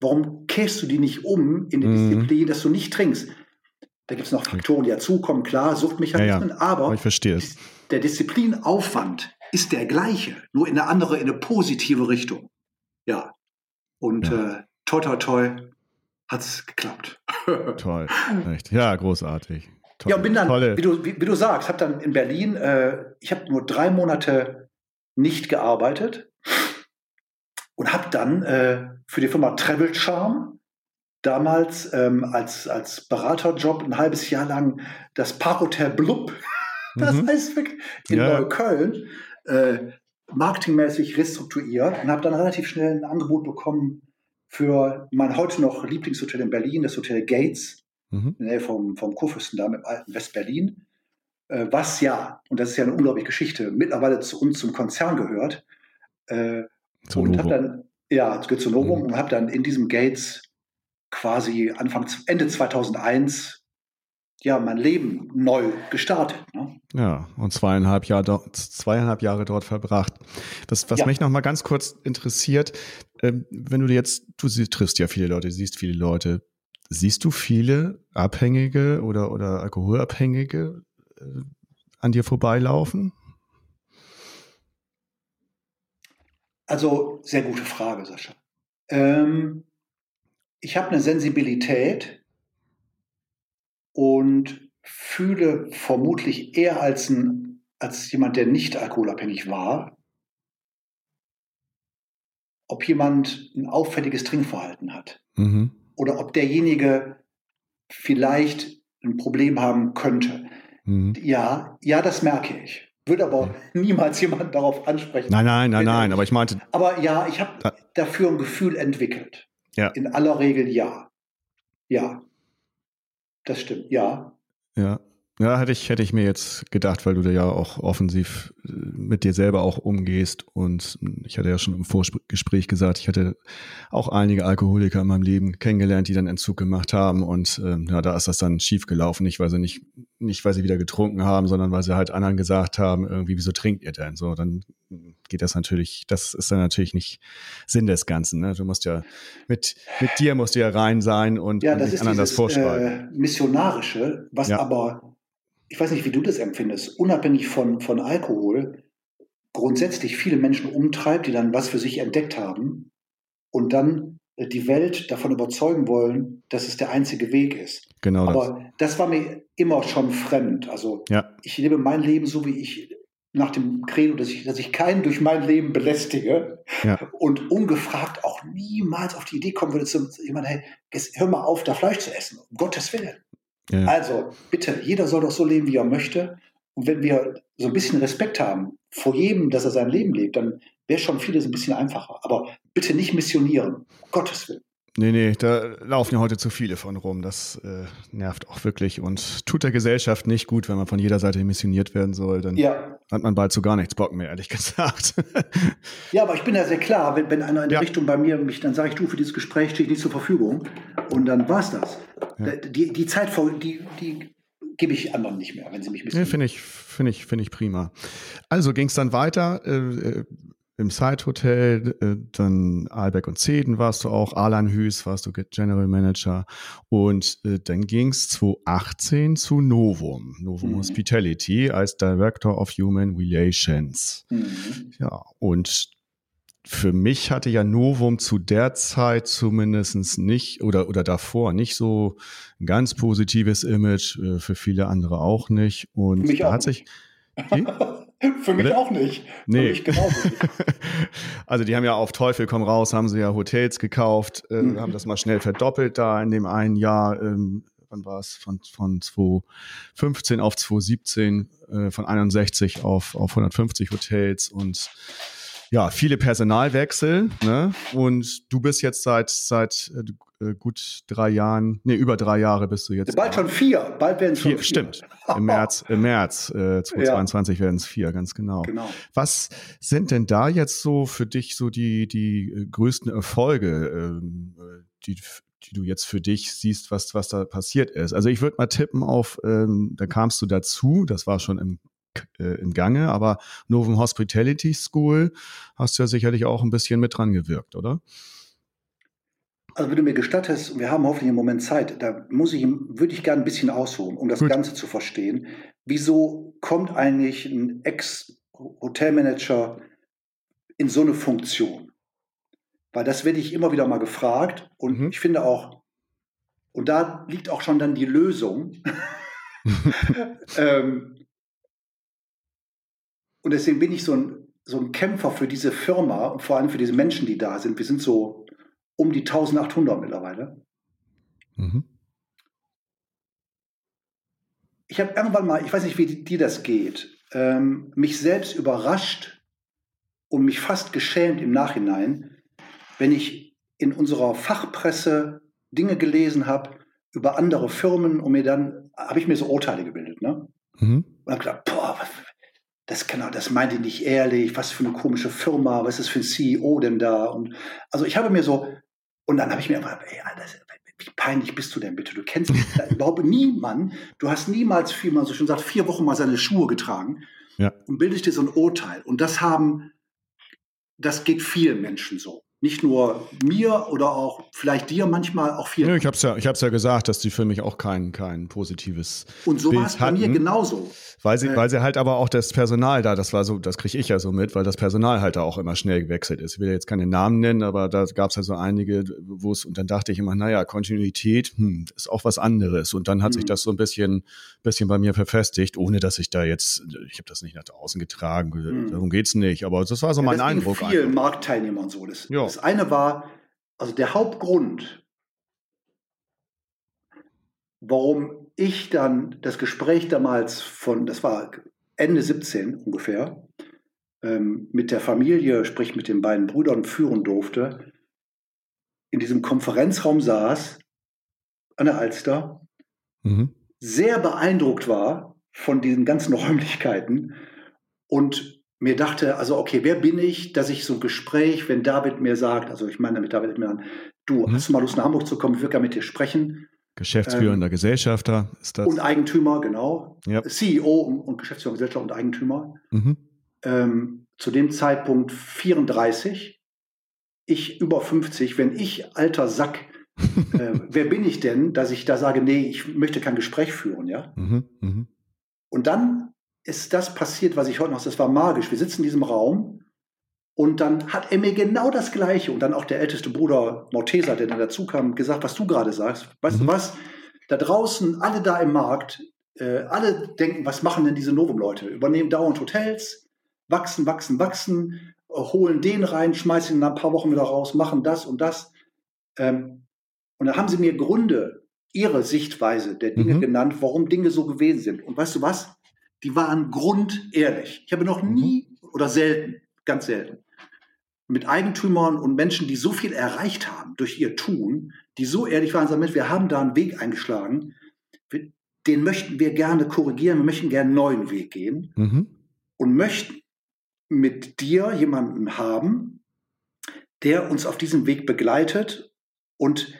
warum kehrst du die nicht um in die mhm. Disziplin, dass du nicht trinkst? Da gibt es noch Faktoren, die dazukommen, klar, Suchtmechanismen, ja, ja. aber ich verstehe es. Der Disziplinaufwand ist der gleiche, nur in eine andere, in eine positive Richtung. Ja. Und ja. Äh, toi, toi, toi, hat es geklappt. Toll, echt. Ja, großartig. Toll. Ja, und bin dann, wie du, wie, wie du sagst, habe dann in Berlin, äh, ich habe nur drei Monate nicht gearbeitet und habe dann äh, für die Firma Travel Charm damals ähm, als, als Beraterjob ein halbes Jahr lang das Parkhotel Blub, das mhm. heißt wirklich, in ja. Neukölln, äh, marketingmäßig restrukturiert und habe dann relativ schnell ein Angebot bekommen für mein heute noch Lieblingshotel in Berlin, das Hotel Gates, mhm. in der Nähe vom, vom Kurfürstendamm im alten West-Berlin, äh, was ja, und das ist ja eine unglaubliche Geschichte, mittlerweile zu uns zum Konzern gehört. Äh, und habe dann, ja, zu Novum mhm. und habe dann in diesem Gates quasi Anfang, Ende 2001 ja, mein Leben neu gestartet. Ne? Ja, und zweieinhalb, Jahr dort, zweieinhalb Jahre dort verbracht. Das, was ja. mich noch mal ganz kurz interessiert, ähm, wenn du jetzt, du triffst ja viele Leute, siehst viele Leute, siehst du viele Abhängige oder, oder Alkoholabhängige äh, an dir vorbeilaufen? Also, sehr gute Frage, Sascha. Ähm, ich habe eine Sensibilität und fühle vermutlich eher als, ein, als jemand, der nicht alkoholabhängig war, ob jemand ein auffälliges Trinkverhalten hat. Mhm. Oder ob derjenige vielleicht ein Problem haben könnte. Mhm. Ja, ja, das merke ich. Würde aber niemals jemand darauf ansprechen. Nein, nein, nein, nein, aber ich meinte. Aber ja, ich habe dafür ein Gefühl entwickelt. Ja. In aller Regel ja. Ja. Das stimmt, ja. Ja. Ja, hätte ich, hätte ich mir jetzt gedacht, weil du da ja auch offensiv äh, mit dir selber auch umgehst. Und ich hatte ja schon im Vorgespräch gesagt, ich hatte auch einige Alkoholiker in meinem Leben kennengelernt, die dann Entzug gemacht haben. Und ähm, ja, da ist das dann schief gelaufen. Nicht, weil nicht, nicht, weil sie wieder getrunken haben, sondern weil sie halt anderen gesagt haben, irgendwie, wieso trinkt ihr denn? So, dann geht das natürlich, das ist dann natürlich nicht Sinn des Ganzen. Ne? Du musst ja mit, mit dir musst du ja rein sein und, ja, und das ist anderen dieses, das vorschreiben. Äh, Missionarische, was ja. aber ich weiß nicht, wie du das empfindest, unabhängig von, von Alkohol, grundsätzlich viele Menschen umtreibt, die dann was für sich entdeckt haben und dann äh, die Welt davon überzeugen wollen, dass es der einzige Weg ist. Genau. Aber das, das war mir immer schon fremd. Also ja. ich lebe mein Leben so, wie ich nach dem Credo, dass ich, dass ich keinen durch mein Leben belästige ja. und ungefragt auch niemals auf die Idee kommen würde, zu jemandem, hey, hör mal auf, da Fleisch zu essen, um Gottes Willen. Ja. Also bitte, jeder soll doch so leben, wie er möchte. Und wenn wir so ein bisschen Respekt haben vor jedem, dass er sein Leben lebt, dann wäre schon vieles ein bisschen einfacher. Aber bitte nicht missionieren, um Gottes Willen. Nee, nee, da laufen ja heute zu viele von rum. Das äh, nervt auch wirklich und tut der Gesellschaft nicht gut, wenn man von jeder Seite missioniert werden soll. Dann ja. hat man bald zu gar nichts Bock mehr, ehrlich gesagt. ja, aber ich bin ja sehr klar, wenn, wenn einer in der Richtung bei mir mich, dann sage ich, du, für dieses Gespräch stehe ich nicht zur Verfügung. Und dann war es das. Ja. Die, die Zeit, die, die gebe ich anderen nicht mehr, wenn sie mich missionieren. Nee, finde ich, finde ich, finde ich prima. Also ging es dann weiter. Äh, äh im Side Hotel, äh, dann Albeck und Zeden warst du auch, Alan Hüß warst du General Manager und äh, dann ging's 2018 zu Novum, Novum mhm. Hospitality als Director of Human Relations. Mhm. Ja, und für mich hatte ja Novum zu der Zeit zumindest nicht oder, oder davor nicht so ein ganz positives Image, äh, für viele andere auch nicht. Und da hat sich. Für mich auch nicht. Nee. Für mich genauso nicht. also die haben ja auf Teufel komm raus, haben sie ja Hotels gekauft, äh, mhm. haben das mal schnell verdoppelt da in dem einen Jahr. Ähm, wann war es? Von, von 2015 auf 2017, äh, von 61 auf, auf 150 Hotels und ja, viele Personalwechsel, ne? Und du bist jetzt seit seit äh, gut drei Jahren, nee, über drei Jahre bist du jetzt. Bald schon vier, bald werden es schon vier. Stimmt. Im März, im März äh, 2022 ja. werden es vier, ganz genau. genau. Was sind denn da jetzt so für dich so die die äh, größten Erfolge, ähm, äh, die die du jetzt für dich siehst, was, was da passiert ist. Also ich würde mal tippen auf, ähm, da kamst du dazu, das war schon im äh, im Gange, aber Novum Hospitality School hast du ja sicherlich auch ein bisschen mit dran gewirkt, oder? Also wenn du mir gestattest, wir haben hoffentlich im Moment Zeit, da muss ich, würde ich gerne ein bisschen ausholen, um das Gut. Ganze zu verstehen. Wieso kommt eigentlich ein Ex-Hotelmanager in so eine Funktion? Weil das werde ich immer wieder mal gefragt und mhm. ich finde auch, Und da liegt auch schon dann die Lösung. ähm, und deswegen bin ich so ein, so ein Kämpfer für diese Firma und vor allem für diese Menschen, die da sind. Wir sind so um die 1800 mittlerweile. Mhm. Ich habe irgendwann mal, ich weiß nicht, wie dir das geht, ähm, mich selbst überrascht und mich fast geschämt im Nachhinein, wenn ich in unserer Fachpresse Dinge gelesen habe über andere Firmen und mir dann habe ich mir so Urteile gebildet, ne? Mhm. Und habe gedacht, boah, das kann das meint ihr nicht ehrlich, was für eine komische Firma, was ist für ein CEO denn da? Und also ich habe mir so, und dann habe ich mir einfach, ey, Alter, wie peinlich bist du denn bitte? Du kennst überhaupt niemanden, du hast niemals, wie man so schon sagt, vier Wochen mal seine Schuhe getragen ja. und bildest dir so ein Urteil. Und das haben, das geht vielen Menschen so nicht nur mir oder auch vielleicht dir manchmal auch viel. Ja, ich habe es ja, ich hab's ja gesagt, dass die für mich auch kein, kein positives Und so war es bei mir genauso. Weil sie, äh, weil sie halt aber auch das Personal da, das war so, das kriege ich ja so mit, weil das Personal halt da auch immer schnell gewechselt ist. Ich will jetzt keine Namen nennen, aber da gab es halt so einige, wo es, und dann dachte ich immer, naja, Kontinuität hm, ist auch was anderes. Und dann hat mhm. sich das so ein bisschen, bisschen bei mir verfestigt, ohne dass ich da jetzt, ich habe das nicht nach draußen getragen, mhm. darum geht's nicht. Aber das war so ja, mein das Eindruck. Vielen Marktteilnehmern so. Das, ja. Das eine war, also der Hauptgrund, warum ich dann das Gespräch damals von, das war Ende 17 ungefähr, ähm, mit der Familie, sprich mit den beiden Brüdern führen durfte, in diesem Konferenzraum saß, an der Alster, mhm. sehr beeindruckt war von diesen ganzen Räumlichkeiten und mir dachte, also okay, wer bin ich, dass ich so ein Gespräch, wenn David mir sagt, also ich meine damit David mir an, du, mhm. hast du mal Lust nach Hamburg zu kommen, ich würde gerne mit dir sprechen. Geschäftsführender ähm, Gesellschafter ist das. Und Eigentümer, genau. Ja. CEO und, und Geschäftsführer Gesellschaft und Eigentümer. Mhm. Ähm, zu dem Zeitpunkt 34, ich über 50, wenn ich alter Sack, äh, wer bin ich denn, dass ich da sage, nee, ich möchte kein Gespräch führen, ja? Mhm. Mhm. Und dann ist das passiert, was ich heute noch, das war magisch. Wir sitzen in diesem Raum und dann hat er mir genau das Gleiche und dann auch der älteste Bruder Morteser, der dann dazu kam, gesagt, was du gerade sagst. Weißt mhm. du was? Da draußen, alle da im Markt, äh, alle denken, was machen denn diese Novum-Leute? Übernehmen dauernd Hotels, wachsen, wachsen, wachsen, äh, holen den rein, schmeißen ihn nach ein paar Wochen wieder raus, machen das und das. Ähm, und dann haben sie mir Gründe, ihre Sichtweise der Dinge mhm. genannt, warum Dinge so gewesen sind. Und weißt du was? Die waren grundehrlich. Ich habe noch mhm. nie oder selten, ganz selten, mit Eigentümern und Menschen, die so viel erreicht haben durch ihr Tun, die so ehrlich waren, sagen, wir haben da einen Weg eingeschlagen, den möchten wir gerne korrigieren, wir möchten gerne einen neuen Weg gehen mhm. und möchten mit dir jemanden haben, der uns auf diesem Weg begleitet und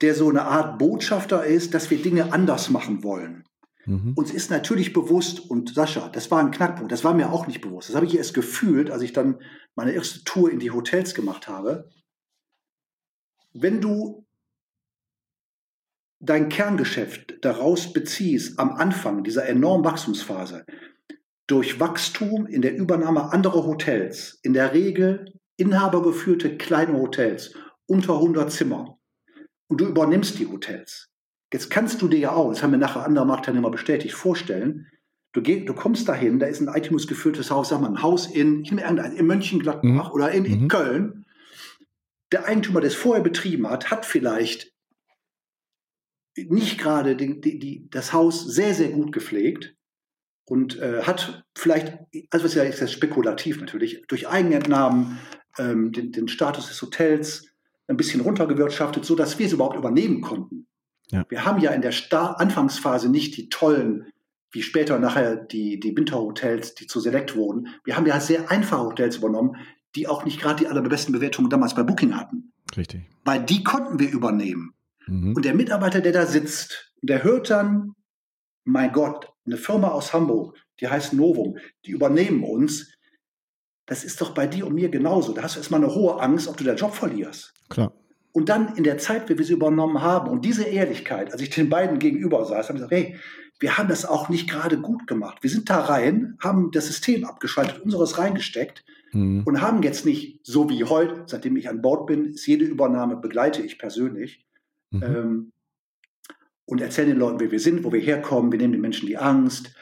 der so eine Art Botschafter ist, dass wir Dinge anders machen wollen. Mhm. Uns ist natürlich bewusst, und Sascha, das war ein Knackpunkt, das war mir auch nicht bewusst. Das habe ich erst gefühlt, als ich dann meine erste Tour in die Hotels gemacht habe. Wenn du dein Kerngeschäft daraus beziehst, am Anfang dieser enormen Wachstumsphase, durch Wachstum in der Übernahme anderer Hotels, in der Regel inhabergeführte kleine Hotels, unter 100 Zimmer, und du übernimmst die Hotels, Jetzt kannst du dir ja auch, das haben mir nachher andere Marktteilnehmer bestätigt, vorstellen, du, geh, du kommst dahin, da ist ein Itemus geführtes Haus, sag mal, ein Haus in, in Mönchengladbach mhm. oder in, in mhm. Köln. Der Eigentümer, der es vorher betrieben hat, hat vielleicht nicht gerade die, die, die, das Haus sehr, sehr gut gepflegt und äh, hat vielleicht, also was ja ist das spekulativ natürlich, durch Eigenentnahmen ähm, den, den Status des Hotels ein bisschen runtergewirtschaftet, sodass wir es überhaupt übernehmen konnten. Ja. Wir haben ja in der Star Anfangsphase nicht die tollen, wie später nachher die, die Winterhotels, die zu Select wurden. Wir haben ja sehr einfache Hotels übernommen, die auch nicht gerade die allerbesten Bewertungen damals bei Booking hatten. Richtig. Weil die konnten wir übernehmen. Mhm. Und der Mitarbeiter, der da sitzt, der hört dann, mein Gott, eine Firma aus Hamburg, die heißt Novum, die übernehmen uns. Das ist doch bei dir und mir genauso. Da hast du erstmal eine hohe Angst, ob du deinen Job verlierst. Klar. Und dann in der Zeit, wie wir sie übernommen haben und diese Ehrlichkeit, als ich den beiden gegenüber saß, habe ich gesagt, hey, wir haben das auch nicht gerade gut gemacht. Wir sind da rein, haben das System abgeschaltet, unseres reingesteckt mhm. und haben jetzt nicht, so wie heute, seitdem ich an Bord bin, ist jede Übernahme begleite ich persönlich, mhm. ähm, und erzählen den Leuten, wer wir sind, wo wir herkommen. Wir nehmen den Menschen die Angst.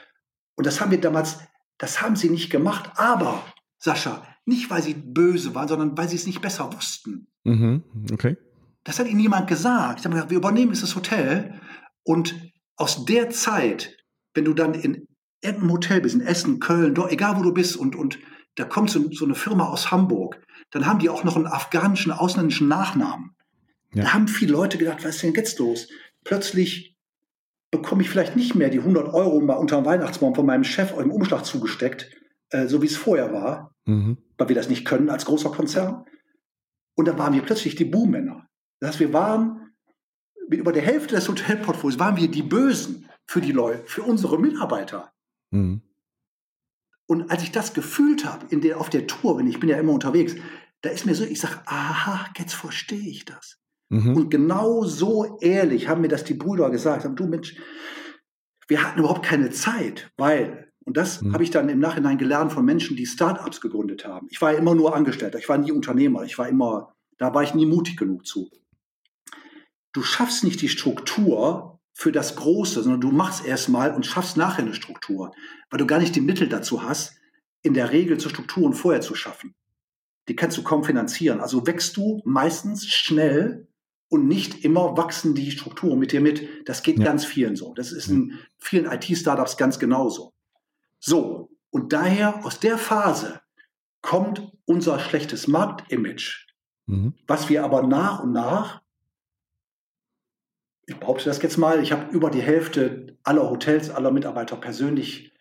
Und das haben wir damals, das haben sie nicht gemacht. Aber, Sascha, nicht weil sie böse waren, sondern weil sie es nicht besser wussten. Mhm. Okay. Das hat ihnen niemand gesagt. Ich habe gesagt, wir übernehmen dieses Hotel. Und aus der Zeit, wenn du dann in irgendeinem Hotel bist, in Essen, Köln, dort, egal wo du bist, und, und da kommt so, so eine Firma aus Hamburg, dann haben die auch noch einen afghanischen, ausländischen Nachnamen. Ja. Da haben viele Leute gedacht, was ist denn jetzt los? Plötzlich bekomme ich vielleicht nicht mehr die 100 Euro mal unter dem Weihnachtsbaum von meinem Chef im Umschlag zugesteckt, äh, so wie es vorher war, mhm. weil wir das nicht können als großer Konzern. Und da waren wir plötzlich die Buhmänner. Das heißt, wir waren mit über der Hälfte des Hotelportfolios waren wir die Bösen für die Leute, für unsere Mitarbeiter. Mhm. Und als ich das gefühlt habe in der, auf der Tour, wenn ich bin ja immer unterwegs, da ist mir so, ich sage, aha, jetzt verstehe ich das. Mhm. Und genau so ehrlich haben mir das die Brüder gesagt. Haben, du Mensch, wir hatten überhaupt keine Zeit, weil, und das mhm. habe ich dann im Nachhinein gelernt von Menschen, die Startups gegründet haben. Ich war ja immer nur Angestellter, ich war nie Unternehmer, ich war immer, da war ich nie mutig genug zu. Du schaffst nicht die Struktur für das Große, sondern du machst erstmal und schaffst nachher eine Struktur, weil du gar nicht die Mittel dazu hast, in der Regel zur Strukturen vorher zu schaffen. Die kannst du kaum finanzieren. Also wächst du meistens schnell und nicht immer wachsen die Strukturen mit dir mit. Das geht ja. ganz vielen so. Das ist in vielen IT-Startups ganz genauso. So, und daher aus der Phase kommt unser schlechtes Marktimage, mhm. was wir aber nach und nach, ich behaupte das jetzt mal, ich habe über die Hälfte aller Hotels, aller Mitarbeiter persönlich,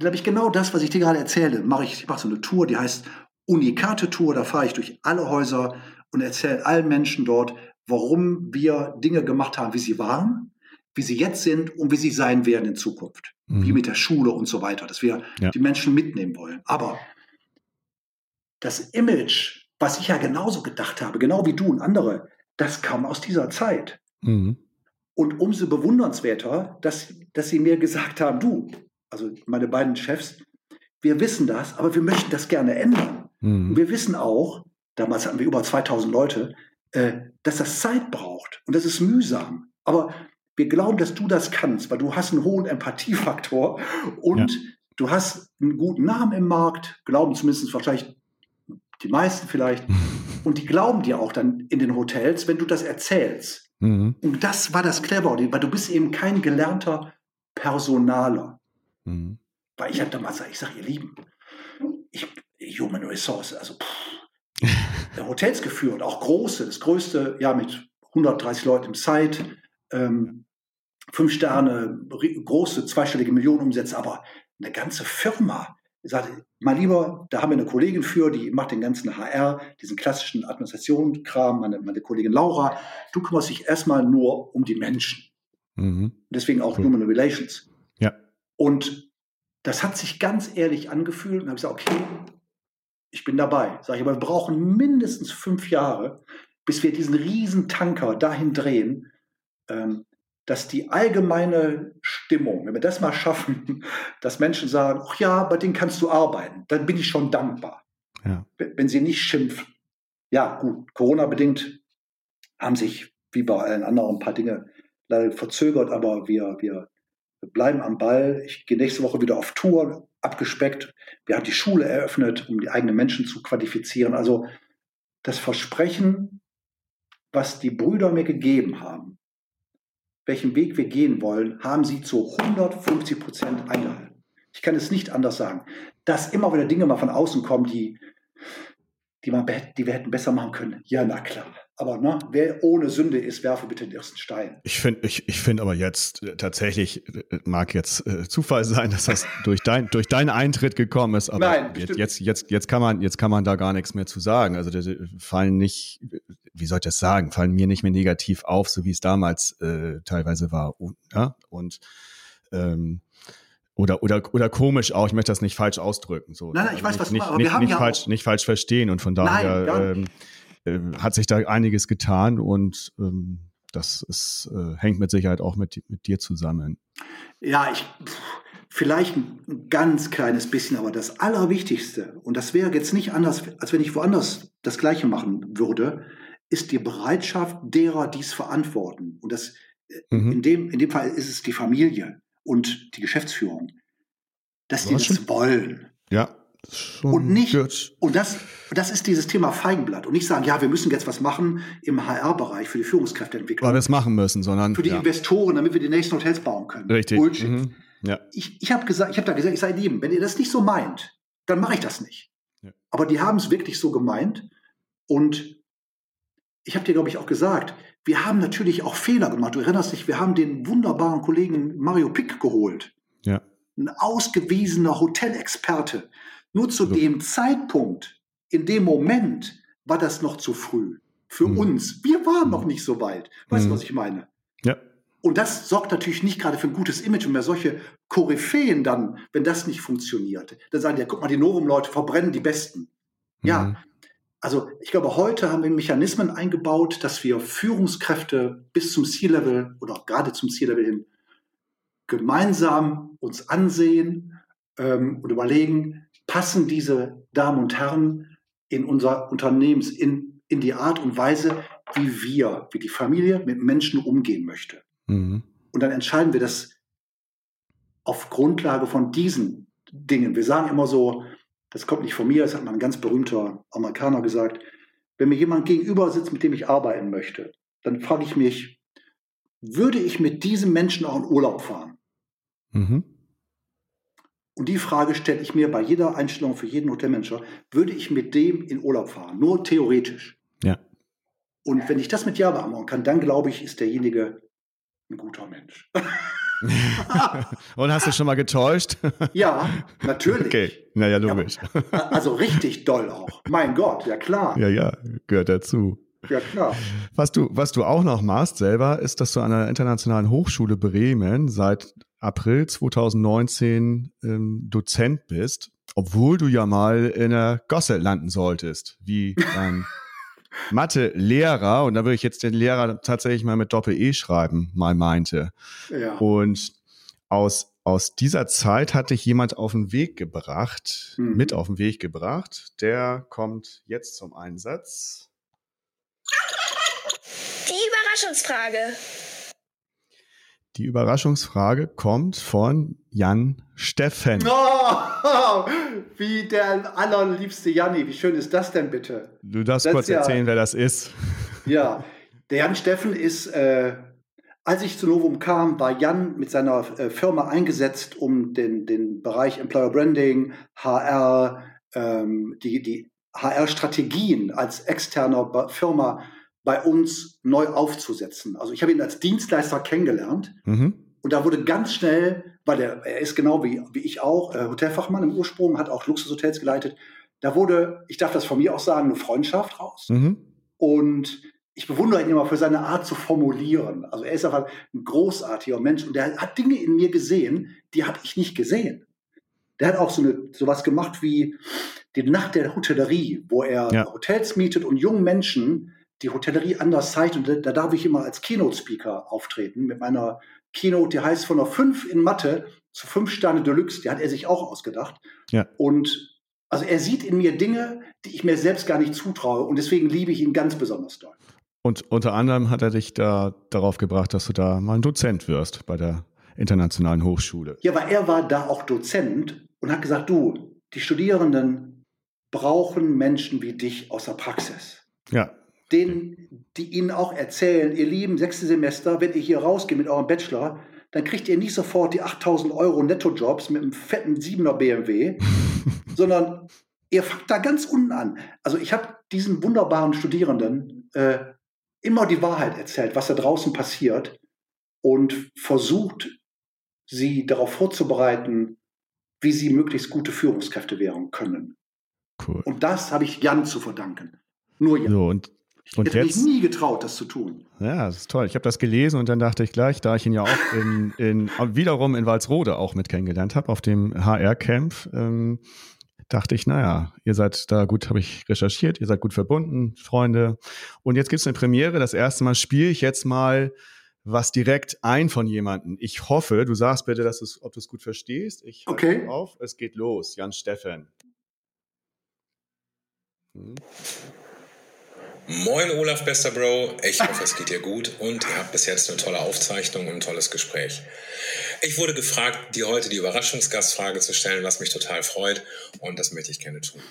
glaube ich, genau das, was ich dir gerade erzähle, mache ich, ich mache so eine Tour, die heißt Unikate Tour, da fahre ich durch alle Häuser und erzähle allen Menschen dort, warum wir Dinge gemacht haben, wie sie waren, wie sie jetzt sind und wie sie sein werden in Zukunft. Mhm. Wie mit der Schule und so weiter, dass wir ja. die Menschen mitnehmen wollen. Aber das Image, was ich ja genauso gedacht habe, genau wie du und andere, das kam aus dieser Zeit. Mhm. Und umso bewundernswerter, dass, dass sie mir gesagt haben, du, also meine beiden Chefs, wir wissen das, aber wir möchten das gerne ändern. Mhm. wir wissen auch, damals hatten wir über 2000 Leute, äh, dass das Zeit braucht und das ist mühsam. Aber wir glauben, dass du das kannst, weil du hast einen hohen Empathiefaktor und ja. du hast einen guten Namen im Markt, glauben zumindest wahrscheinlich die meisten vielleicht. und die glauben dir auch dann in den Hotels, wenn du das erzählst. Mhm. Und das war das Clever, weil du bist eben kein gelernter Personaler. Mhm. Weil ich habe damals gesagt, ich sage, ihr Lieben, ich, Human Resource, also pff, Hotels geführt, auch große, das größte, ja, mit 130 Leuten im Site, ähm, fünf Sterne, große zweistellige Millionenumsätze, aber eine ganze Firma. Ich sagte, mal lieber, da haben wir eine Kollegin für, die macht den ganzen HR, diesen klassischen Administrationskram, meine, meine Kollegin Laura. Du kümmerst dich erstmal nur um die Menschen. Mhm. Deswegen auch cool. Human Relations. Ja. Und das hat sich ganz ehrlich angefühlt und habe gesagt, okay, ich bin dabei. Sag ich, aber wir brauchen mindestens fünf Jahre, bis wir diesen riesen Tanker dahin drehen, dass die allgemeine Stimmung, wenn wir das mal schaffen, dass Menschen sagen, ach ja, bei denen kannst du arbeiten, dann bin ich schon dankbar. Ja. Wenn sie nicht schimpfen. Ja, gut, Corona-bedingt haben sich wie bei allen anderen ein paar Dinge leider verzögert, aber wir, wir bleiben am Ball. Ich gehe nächste Woche wieder auf Tour, abgespeckt. Wir haben die Schule eröffnet, um die eigenen Menschen zu qualifizieren. Also das Versprechen, was die Brüder mir gegeben haben, welchen Weg wir gehen wollen, haben sie zu 150 Prozent eingehalten. Ich kann es nicht anders sagen. Dass immer wieder Dinge mal von außen kommen, die, die, man, die wir hätten besser machen können. Ja, na klar. Aber ne, wer ohne Sünde ist, werfe bitte den ersten Stein. Ich finde ich, ich find aber jetzt äh, tatsächlich, äh, mag jetzt äh, Zufall sein, dass das durch, dein, durch deinen Eintritt gekommen ist, aber Nein, jetzt, jetzt, jetzt, jetzt, kann man, jetzt kann man da gar nichts mehr zu sagen. Also fallen nicht, wie soll ich das sagen, fallen mir nicht mehr negativ auf, so wie es damals äh, teilweise war. Und, ja? und ähm, oder, oder, oder komisch auch, ich möchte das nicht falsch ausdrücken. So. Nein, nein, ich weiß, was nicht, du meinst, aber nicht, wir haben nicht ja falsch, nicht falsch verstehen und von daher nein, ähm, äh, hat sich da einiges getan und ähm, das ist, äh, hängt mit Sicherheit auch mit, mit dir zusammen. Ja, ich vielleicht ein ganz kleines bisschen, aber das Allerwichtigste, und das wäre jetzt nicht anders, als wenn ich woanders das Gleiche machen würde, ist die Bereitschaft derer, die es verantworten. Und das mhm. in, dem, in dem Fall ist es die Familie und die Geschäftsführung, dass die das wollen. Ja. Und nicht, gut. und das, das ist dieses Thema Feigenblatt. Und nicht sagen, ja, wir müssen jetzt was machen im HR-Bereich für die Führungskräfteentwicklung. Weil wir es machen müssen, sondern. Für die ja. Investoren, damit wir die nächsten Hotels bauen können. Richtig. Bullshit. Mhm. Ja. Ich, ich habe gesagt, ich habe da gesagt, ich sage lieben, wenn ihr das nicht so meint, dann mache ich das nicht. Ja. Aber die haben es wirklich so gemeint. Und ich habe dir, glaube ich, auch gesagt, wir haben natürlich auch Fehler gemacht. Du erinnerst dich, wir haben den wunderbaren Kollegen Mario Pick geholt. Ja. Ein ausgewiesener Hotelexperte. Nur zu so. dem Zeitpunkt, in dem Moment, war das noch zu früh. Für mhm. uns. Wir waren noch nicht so weit. Weißt du, mhm. was ich meine? Ja. Und das sorgt natürlich nicht gerade für ein gutes Image. Und mehr solche Koryphäen dann, wenn das nicht funktioniert, dann sagen die, guck mal, die Novum-Leute verbrennen die Besten. Ja, mhm. Also ich glaube, heute haben wir Mechanismen eingebaut, dass wir Führungskräfte bis zum C-Level oder auch gerade zum C-Level hin gemeinsam uns ansehen ähm, und überlegen, passen diese Damen und Herren in unser Unternehmens, in, in die Art und Weise, wie wir, wie die Familie mit Menschen umgehen möchte. Mhm. Und dann entscheiden wir das auf Grundlage von diesen Dingen. Wir sagen immer so, das kommt nicht von mir, das hat mal ein ganz berühmter Amerikaner gesagt, wenn mir jemand gegenüber sitzt, mit dem ich arbeiten möchte, dann frage ich mich, würde ich mit diesem Menschen auch in Urlaub fahren? Mhm. Und die Frage stelle ich mir bei jeder Einstellung für jeden Hotelmanager, würde ich mit dem in Urlaub fahren? Nur theoretisch. Ja. Und wenn ich das mit Ja beantworten kann, dann glaube ich, ist derjenige ein guter Mensch. Und hast du schon mal getäuscht? ja, natürlich. Okay, naja, logisch. Ja, also richtig doll auch. Mein Gott, ja klar. Ja, ja, gehört dazu. Ja, klar. Was du, was du auch noch machst selber, ist, dass du an der Internationalen Hochschule Bremen seit April 2019 ähm, Dozent bist, obwohl du ja mal in der Gosse landen solltest, wie ein Mathe-Lehrer, und da würde ich jetzt den Lehrer tatsächlich mal mit Doppel-E schreiben, mal meinte. Ja. Und aus, aus dieser Zeit hat dich jemand auf den Weg gebracht, mhm. mit auf den Weg gebracht. Der kommt jetzt zum Einsatz. Die Überraschungsfrage. Die Überraschungsfrage kommt von Jan Steffen. Oh, wie der allerliebste Janni. Wie schön ist das denn bitte? Du darfst das kurz ja, erzählen, wer das ist. Ja, der Jan Steffen ist, äh, als ich zu Novum kam, war Jan mit seiner äh, Firma eingesetzt, um den, den Bereich Employer Branding, HR, ähm, die, die HR-Strategien als externer Firma bei uns neu aufzusetzen. Also ich habe ihn als Dienstleister kennengelernt mhm. und da wurde ganz schnell, weil er, er ist genau wie, wie ich auch, äh, Hotelfachmann im Ursprung, hat auch Luxushotels geleitet, da wurde, ich darf das von mir auch sagen, eine Freundschaft raus. Mhm. Und ich bewundere ihn immer für seine Art zu formulieren. Also er ist einfach ein großartiger Mensch und der hat Dinge in mir gesehen, die habe ich nicht gesehen. Der hat auch so eine, sowas gemacht wie die Nacht der Hotellerie, wo er ja. Hotels mietet und jungen Menschen die Hotellerie anders zeigt. Und da, da darf ich immer als Keynote-Speaker auftreten mit meiner Keynote, die heißt von einer 5 in Mathe zu 5 Sterne Deluxe. Die hat er sich auch ausgedacht. Ja. Und also er sieht in mir Dinge, die ich mir selbst gar nicht zutraue. Und deswegen liebe ich ihn ganz besonders doll. Und unter anderem hat er dich da darauf gebracht, dass du da mal ein Dozent wirst bei der Internationalen Hochschule. Ja, weil er war da auch Dozent und hat gesagt, du, die Studierenden brauchen Menschen wie dich aus der Praxis. Ja denen, die ihnen auch erzählen, ihr lieben sechste Semester, wenn ihr hier rausgeht mit eurem Bachelor, dann kriegt ihr nicht sofort die 8000 Euro Nettojobs mit einem fetten 7er BMW, sondern ihr fangt da ganz unten an. Also ich habe diesen wunderbaren Studierenden äh, immer die Wahrheit erzählt, was da draußen passiert und versucht, sie darauf vorzubereiten, wie sie möglichst gute Führungskräfte werden können. Cool. Und das habe ich Jan zu verdanken. Nur Jan. So, und und hätte jetzt, mich nie getraut, das zu tun. Ja, das ist toll. Ich habe das gelesen und dann dachte ich gleich, da ich ihn ja auch in, in, wiederum in Walsrode auch mit kennengelernt habe, auf dem HR-Camp, ähm, dachte ich, naja, ihr seid da gut, habe ich recherchiert, ihr seid gut verbunden, Freunde. Und jetzt gibt's eine Premiere. Das erste Mal spiele ich jetzt mal was direkt ein von jemandem. Ich hoffe, du sagst bitte, dass du's, ob du es gut verstehst. Ich okay. auf. Es geht los. Jan Steffen. Hm. Moin Olaf, bester Bro. Ich hoffe, es geht dir gut und ihr habt bis jetzt eine tolle Aufzeichnung und ein tolles Gespräch. Ich wurde gefragt, dir heute die Überraschungsgastfrage zu stellen, was mich total freut und das möchte ich gerne tun.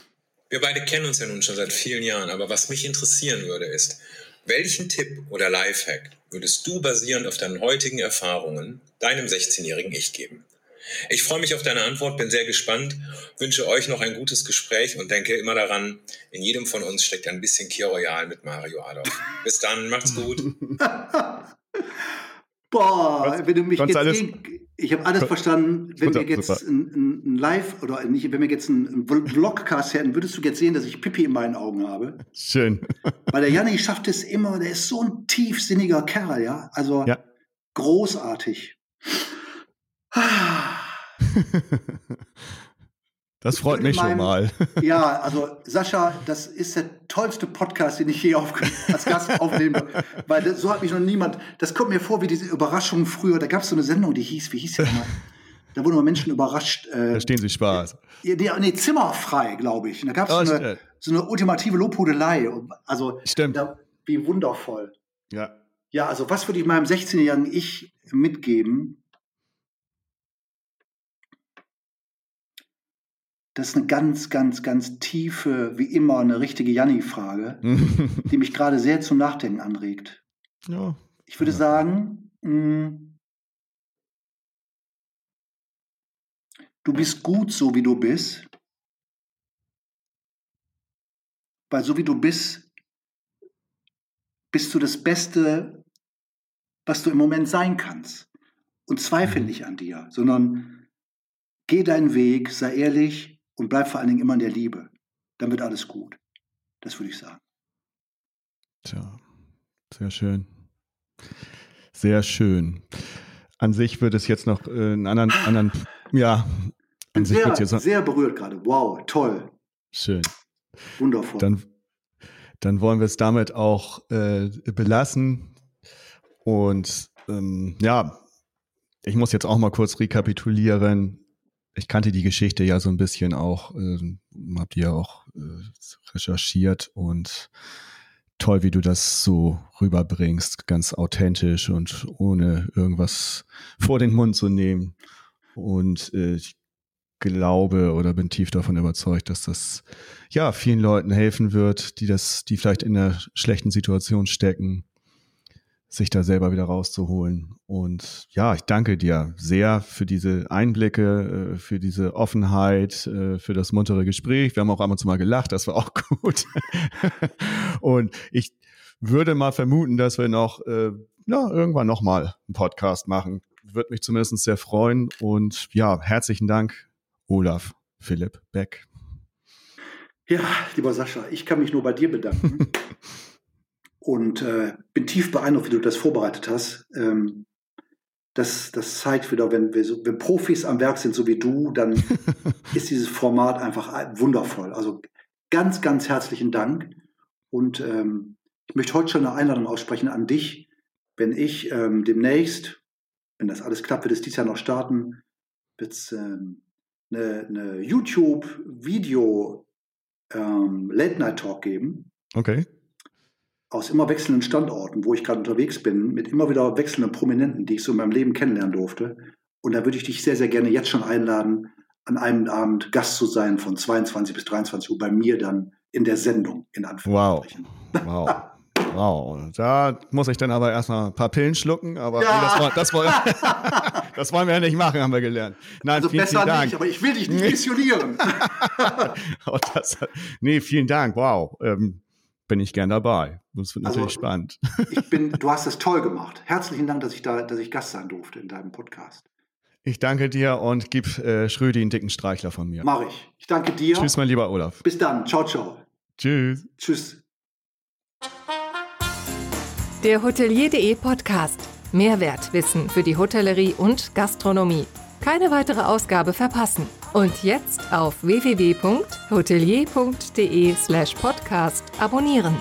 Wir beide kennen uns ja nun schon seit vielen Jahren, aber was mich interessieren würde ist, welchen Tipp oder Lifehack würdest du basierend auf deinen heutigen Erfahrungen deinem 16-jährigen Ich geben? Ich freue mich auf deine Antwort, bin sehr gespannt, wünsche euch noch ein gutes Gespräch und denke immer daran, in jedem von uns steckt ein bisschen Kier Royal mit Mario Adolf. Bis dann, macht's gut. Boah, wenn du mich jetzt gegen, ich habe alles verstanden. Wenn wir jetzt ein, ein, Live oder nicht, wenn wir jetzt einen Vlogcast hätten, würdest du jetzt sehen, dass ich Pipi in meinen Augen habe. Schön. Weil der Janni schafft es immer, der ist so ein tiefsinniger Kerl, ja. Also ja. großartig. Das freut mich meinem, schon mal. Ja, also Sascha, das ist der tollste Podcast, den ich je auf, als Gast aufnehme. Weil das, so hat mich noch niemand. Das kommt mir vor wie diese Überraschung früher. Da gab es so eine Sendung, die hieß, wie hieß die immer? Da wurden immer Menschen überrascht. Äh, Verstehen Sie Spaß. Äh, nee, nee, Zimmerfrei, glaube ich. Und da gab es oh, so, eine, so eine ultimative Lobhudelei. Also, stimmt. Da, wie wundervoll. Ja. Ja, also was würde ich meinem 16-jährigen Ich mitgeben? Das ist eine ganz, ganz, ganz tiefe, wie immer eine richtige Janni-Frage, die mich gerade sehr zum Nachdenken anregt. Ja. Ich würde ja. sagen, mh, mm, du bist gut so, wie du bist. Weil so wie du bist, bist du das Beste, was du im Moment sein kannst. Und zweifel mhm. nicht an dir, sondern geh deinen Weg, sei ehrlich, und bleib vor allen Dingen immer in der Liebe. Dann wird alles gut. Das würde ich sagen. Tja, sehr schön. Sehr schön. An sich wird es jetzt noch äh, einen anderen, anderen ja, an sich sehr, jetzt noch, sehr berührt gerade. Wow, toll. Schön. Wundervoll. Dann, dann wollen wir es damit auch äh, belassen. Und ähm, ja, ich muss jetzt auch mal kurz rekapitulieren ich kannte die Geschichte ja so ein bisschen auch, äh, hab die ja auch äh, recherchiert und toll, wie du das so rüberbringst, ganz authentisch und ohne irgendwas vor den Mund zu nehmen. Und äh, ich glaube oder bin tief davon überzeugt, dass das ja vielen Leuten helfen wird, die das, die vielleicht in einer schlechten Situation stecken, sich da selber wieder rauszuholen. Und ja, ich danke dir sehr für diese Einblicke, äh, für diese Offenheit, äh, für das muntere Gespräch. Wir haben auch ab und zu mal gelacht, das war auch gut. und ich würde mal vermuten, dass wir noch, äh, ja, irgendwann nochmal einen Podcast machen. Würde mich zumindest sehr freuen. Und ja, herzlichen Dank, Olaf Philipp Beck. Ja, lieber Sascha, ich kann mich nur bei dir bedanken. und äh, bin tief beeindruckt, wie du das vorbereitet hast. Ähm, das, das zeigt wieder, wenn, wir so, wenn Profis am Werk sind, so wie du, dann ist dieses Format einfach wundervoll. Also ganz, ganz herzlichen Dank. Und ähm, ich möchte heute schon eine Einladung aussprechen an dich, wenn ich ähm, demnächst, wenn das alles klappt, wird es dieses Jahr noch starten, wird es ähm, eine, eine YouTube-Video ähm, geben. Okay aus immer wechselnden Standorten, wo ich gerade unterwegs bin, mit immer wieder wechselnden Prominenten, die ich so in meinem Leben kennenlernen durfte. Und da würde ich dich sehr, sehr gerne jetzt schon einladen, an einem Abend Gast zu sein von 22 bis 23 Uhr bei mir dann in der Sendung, in Anführungszeichen. Wow. Wow. Wow, da muss ich dann aber erstmal ein paar Pillen schlucken, aber ja. nee, das, das, wollen, das, wollen, wir ja nicht machen, haben wir gelernt. Nein, also vielen, besser vielen Dank. nicht, aber ich will dich nicht missionieren. oh, das, nee, vielen Dank, wow. Ähm, bin ich gern dabei. Das wird natürlich also, spannend. Ich bin, du hast es toll gemacht. Herzlichen Dank, dass ich da, dass ich Gast sein durfte in deinem Podcast. Ich danke dir und gib äh, Schrödi einen dicken Streichler von mir. Mach ich. Ich danke dir. Tschüss, mein lieber Olaf. Bis dann. Ciao, ciao. Tschüss. Tschüss. Der Hotelier.de Podcast. Mehrwertwissen für die Hotellerie und Gastronomie. Keine weitere Ausgabe verpassen. Und jetzt auf www.hotelier.de/podcast abonnieren.